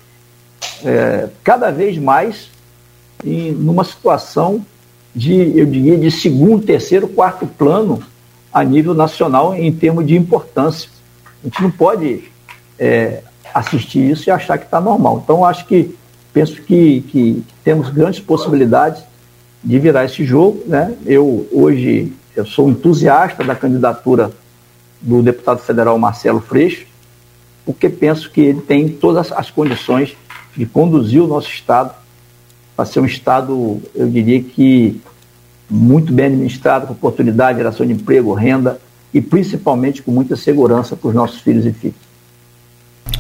é, cada vez mais em numa situação de, eu diria, de segundo, terceiro, quarto plano a nível nacional em termos de importância. A gente não pode é, assistir isso e achar que está normal. Então, acho que penso que, que temos grandes possibilidades de virar esse jogo. Né? Eu hoje eu sou entusiasta da candidatura do deputado federal Marcelo Freixo, porque penso que ele tem todas as condições de conduzir o nosso Estado para ser um Estado, eu diria que muito bem administrado, com oportunidade, geração de emprego, renda e principalmente com muita segurança para os nossos filhos e filhas.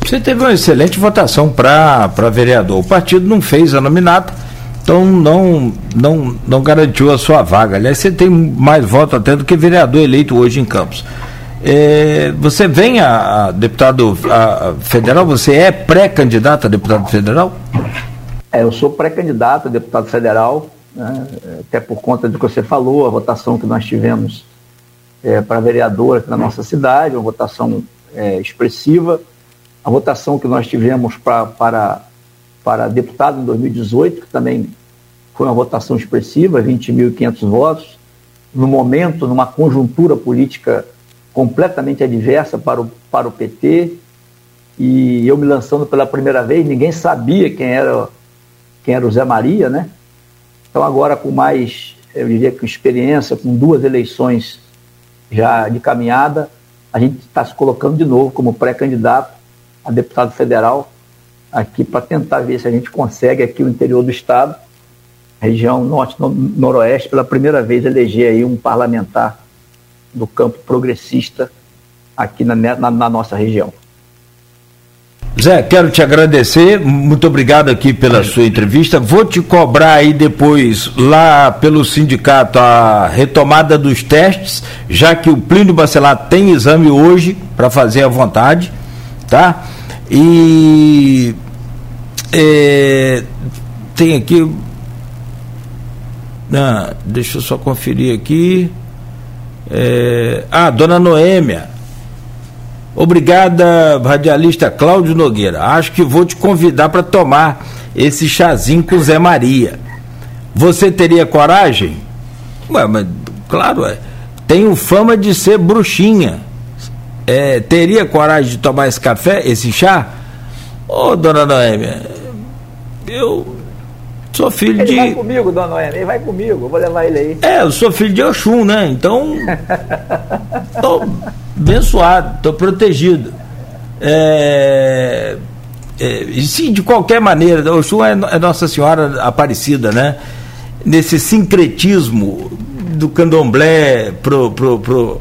Você teve uma excelente votação para vereador. O partido não fez a nominata, então não, não, não garantiu a sua vaga. Aliás, você tem mais voto até do que vereador eleito hoje em Campos. É, você vem a, a deputado a, a federal, você é pré-candidato a deputado federal? É, eu sou pré-candidato a deputado federal, né, até por conta do que você falou, a votação que nós tivemos é, para vereador aqui na nossa cidade, uma votação é, expressiva, a votação que nós tivemos pra, para, para deputado em 2018, que também foi uma votação expressiva, 20.500 votos, no momento, numa conjuntura política completamente adversa para o, para o PT, e eu me lançando pela primeira vez, ninguém sabia quem era, quem era o Zé Maria, né? Então agora com mais, eu diria com experiência, com duas eleições já de caminhada, a gente está se colocando de novo como pré-candidato a deputado federal aqui para tentar ver se a gente consegue aqui o interior do estado, região norte noroeste, pela primeira vez eleger aí um parlamentar do campo progressista aqui na, na, na nossa região. Zé, quero te agradecer, muito obrigado aqui pela sua entrevista. Vou te cobrar aí depois, lá pelo sindicato, a retomada dos testes, já que o Plínio Bacelar tem exame hoje para fazer à vontade, tá? E é, tem aqui. Ah, deixa eu só conferir aqui. É, ah, dona Noêmia. Obrigada, radialista Cláudio Nogueira. Acho que vou te convidar para tomar esse chazinho com Zé Maria. Você teria coragem? Ué, mas claro, é. Tenho fama de ser bruxinha. É, teria coragem de tomar esse café, esse chá? Ô, dona Noêmia, eu Sou filho ele de. Vai comigo, dona Noemi, ele vai comigo, eu vou levar ele aí. É, eu sou filho de Oxum, né? Então. tô abençoado, tô protegido. É, é, e sim, de qualquer maneira, Oxum é, é Nossa Senhora Aparecida, né? Nesse sincretismo do candomblé pro, pro, pro,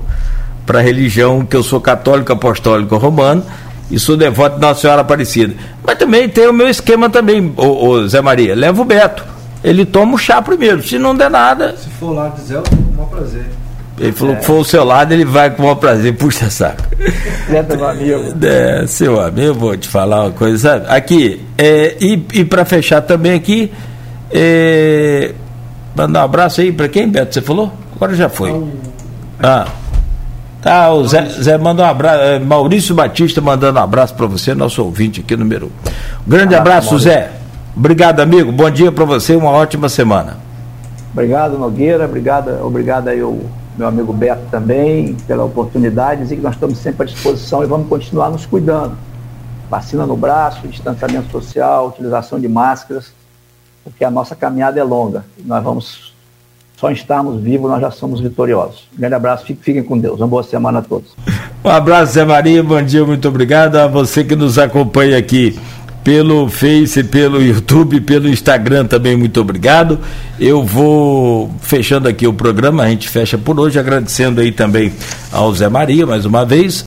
para a religião, que eu sou católico apostólico romano e sou devoto de Nossa Senhora Aparecida. Mas também tem o meu esquema também, ô, ô Zé Maria. Leva o Beto. Ele toma o chá primeiro. Se não der nada. Se for lá de Zé, eu com o maior prazer. Ele falou é. que for o seu lado, ele vai com o maior prazer. Puxa saco. Beto, meu amigo. É, seu amigo, vou te falar uma coisa, sabe? Aqui, é, e, e para fechar também aqui, é, mandar um abraço aí para quem, Beto? Você falou? Agora já foi. Ah. Tá, o Zé, Zé manda um abraço. É, Maurício Batista mandando um abraço para você, nosso ouvinte aqui, número um. Grande ah, abraço, Maurício. Zé. Obrigado, amigo. Bom dia para você, uma ótima semana. Obrigado, Nogueira. Obrigado, obrigado aí ao meu amigo Beto também pela oportunidade. Dizer que nós estamos sempre à disposição e vamos continuar nos cuidando. Vacina no braço, distanciamento social, utilização de máscaras, porque a nossa caminhada é longa. Nós vamos só estarmos vivos, nós já somos vitoriosos. Um grande abraço, fiquem com Deus. Uma boa semana a todos. Um abraço, Zé Maria, bom dia, muito obrigado a você que nos acompanha aqui pelo Face, pelo YouTube, pelo Instagram também, muito obrigado. Eu vou fechando aqui o programa, a gente fecha por hoje, agradecendo aí também ao Zé Maria mais uma vez.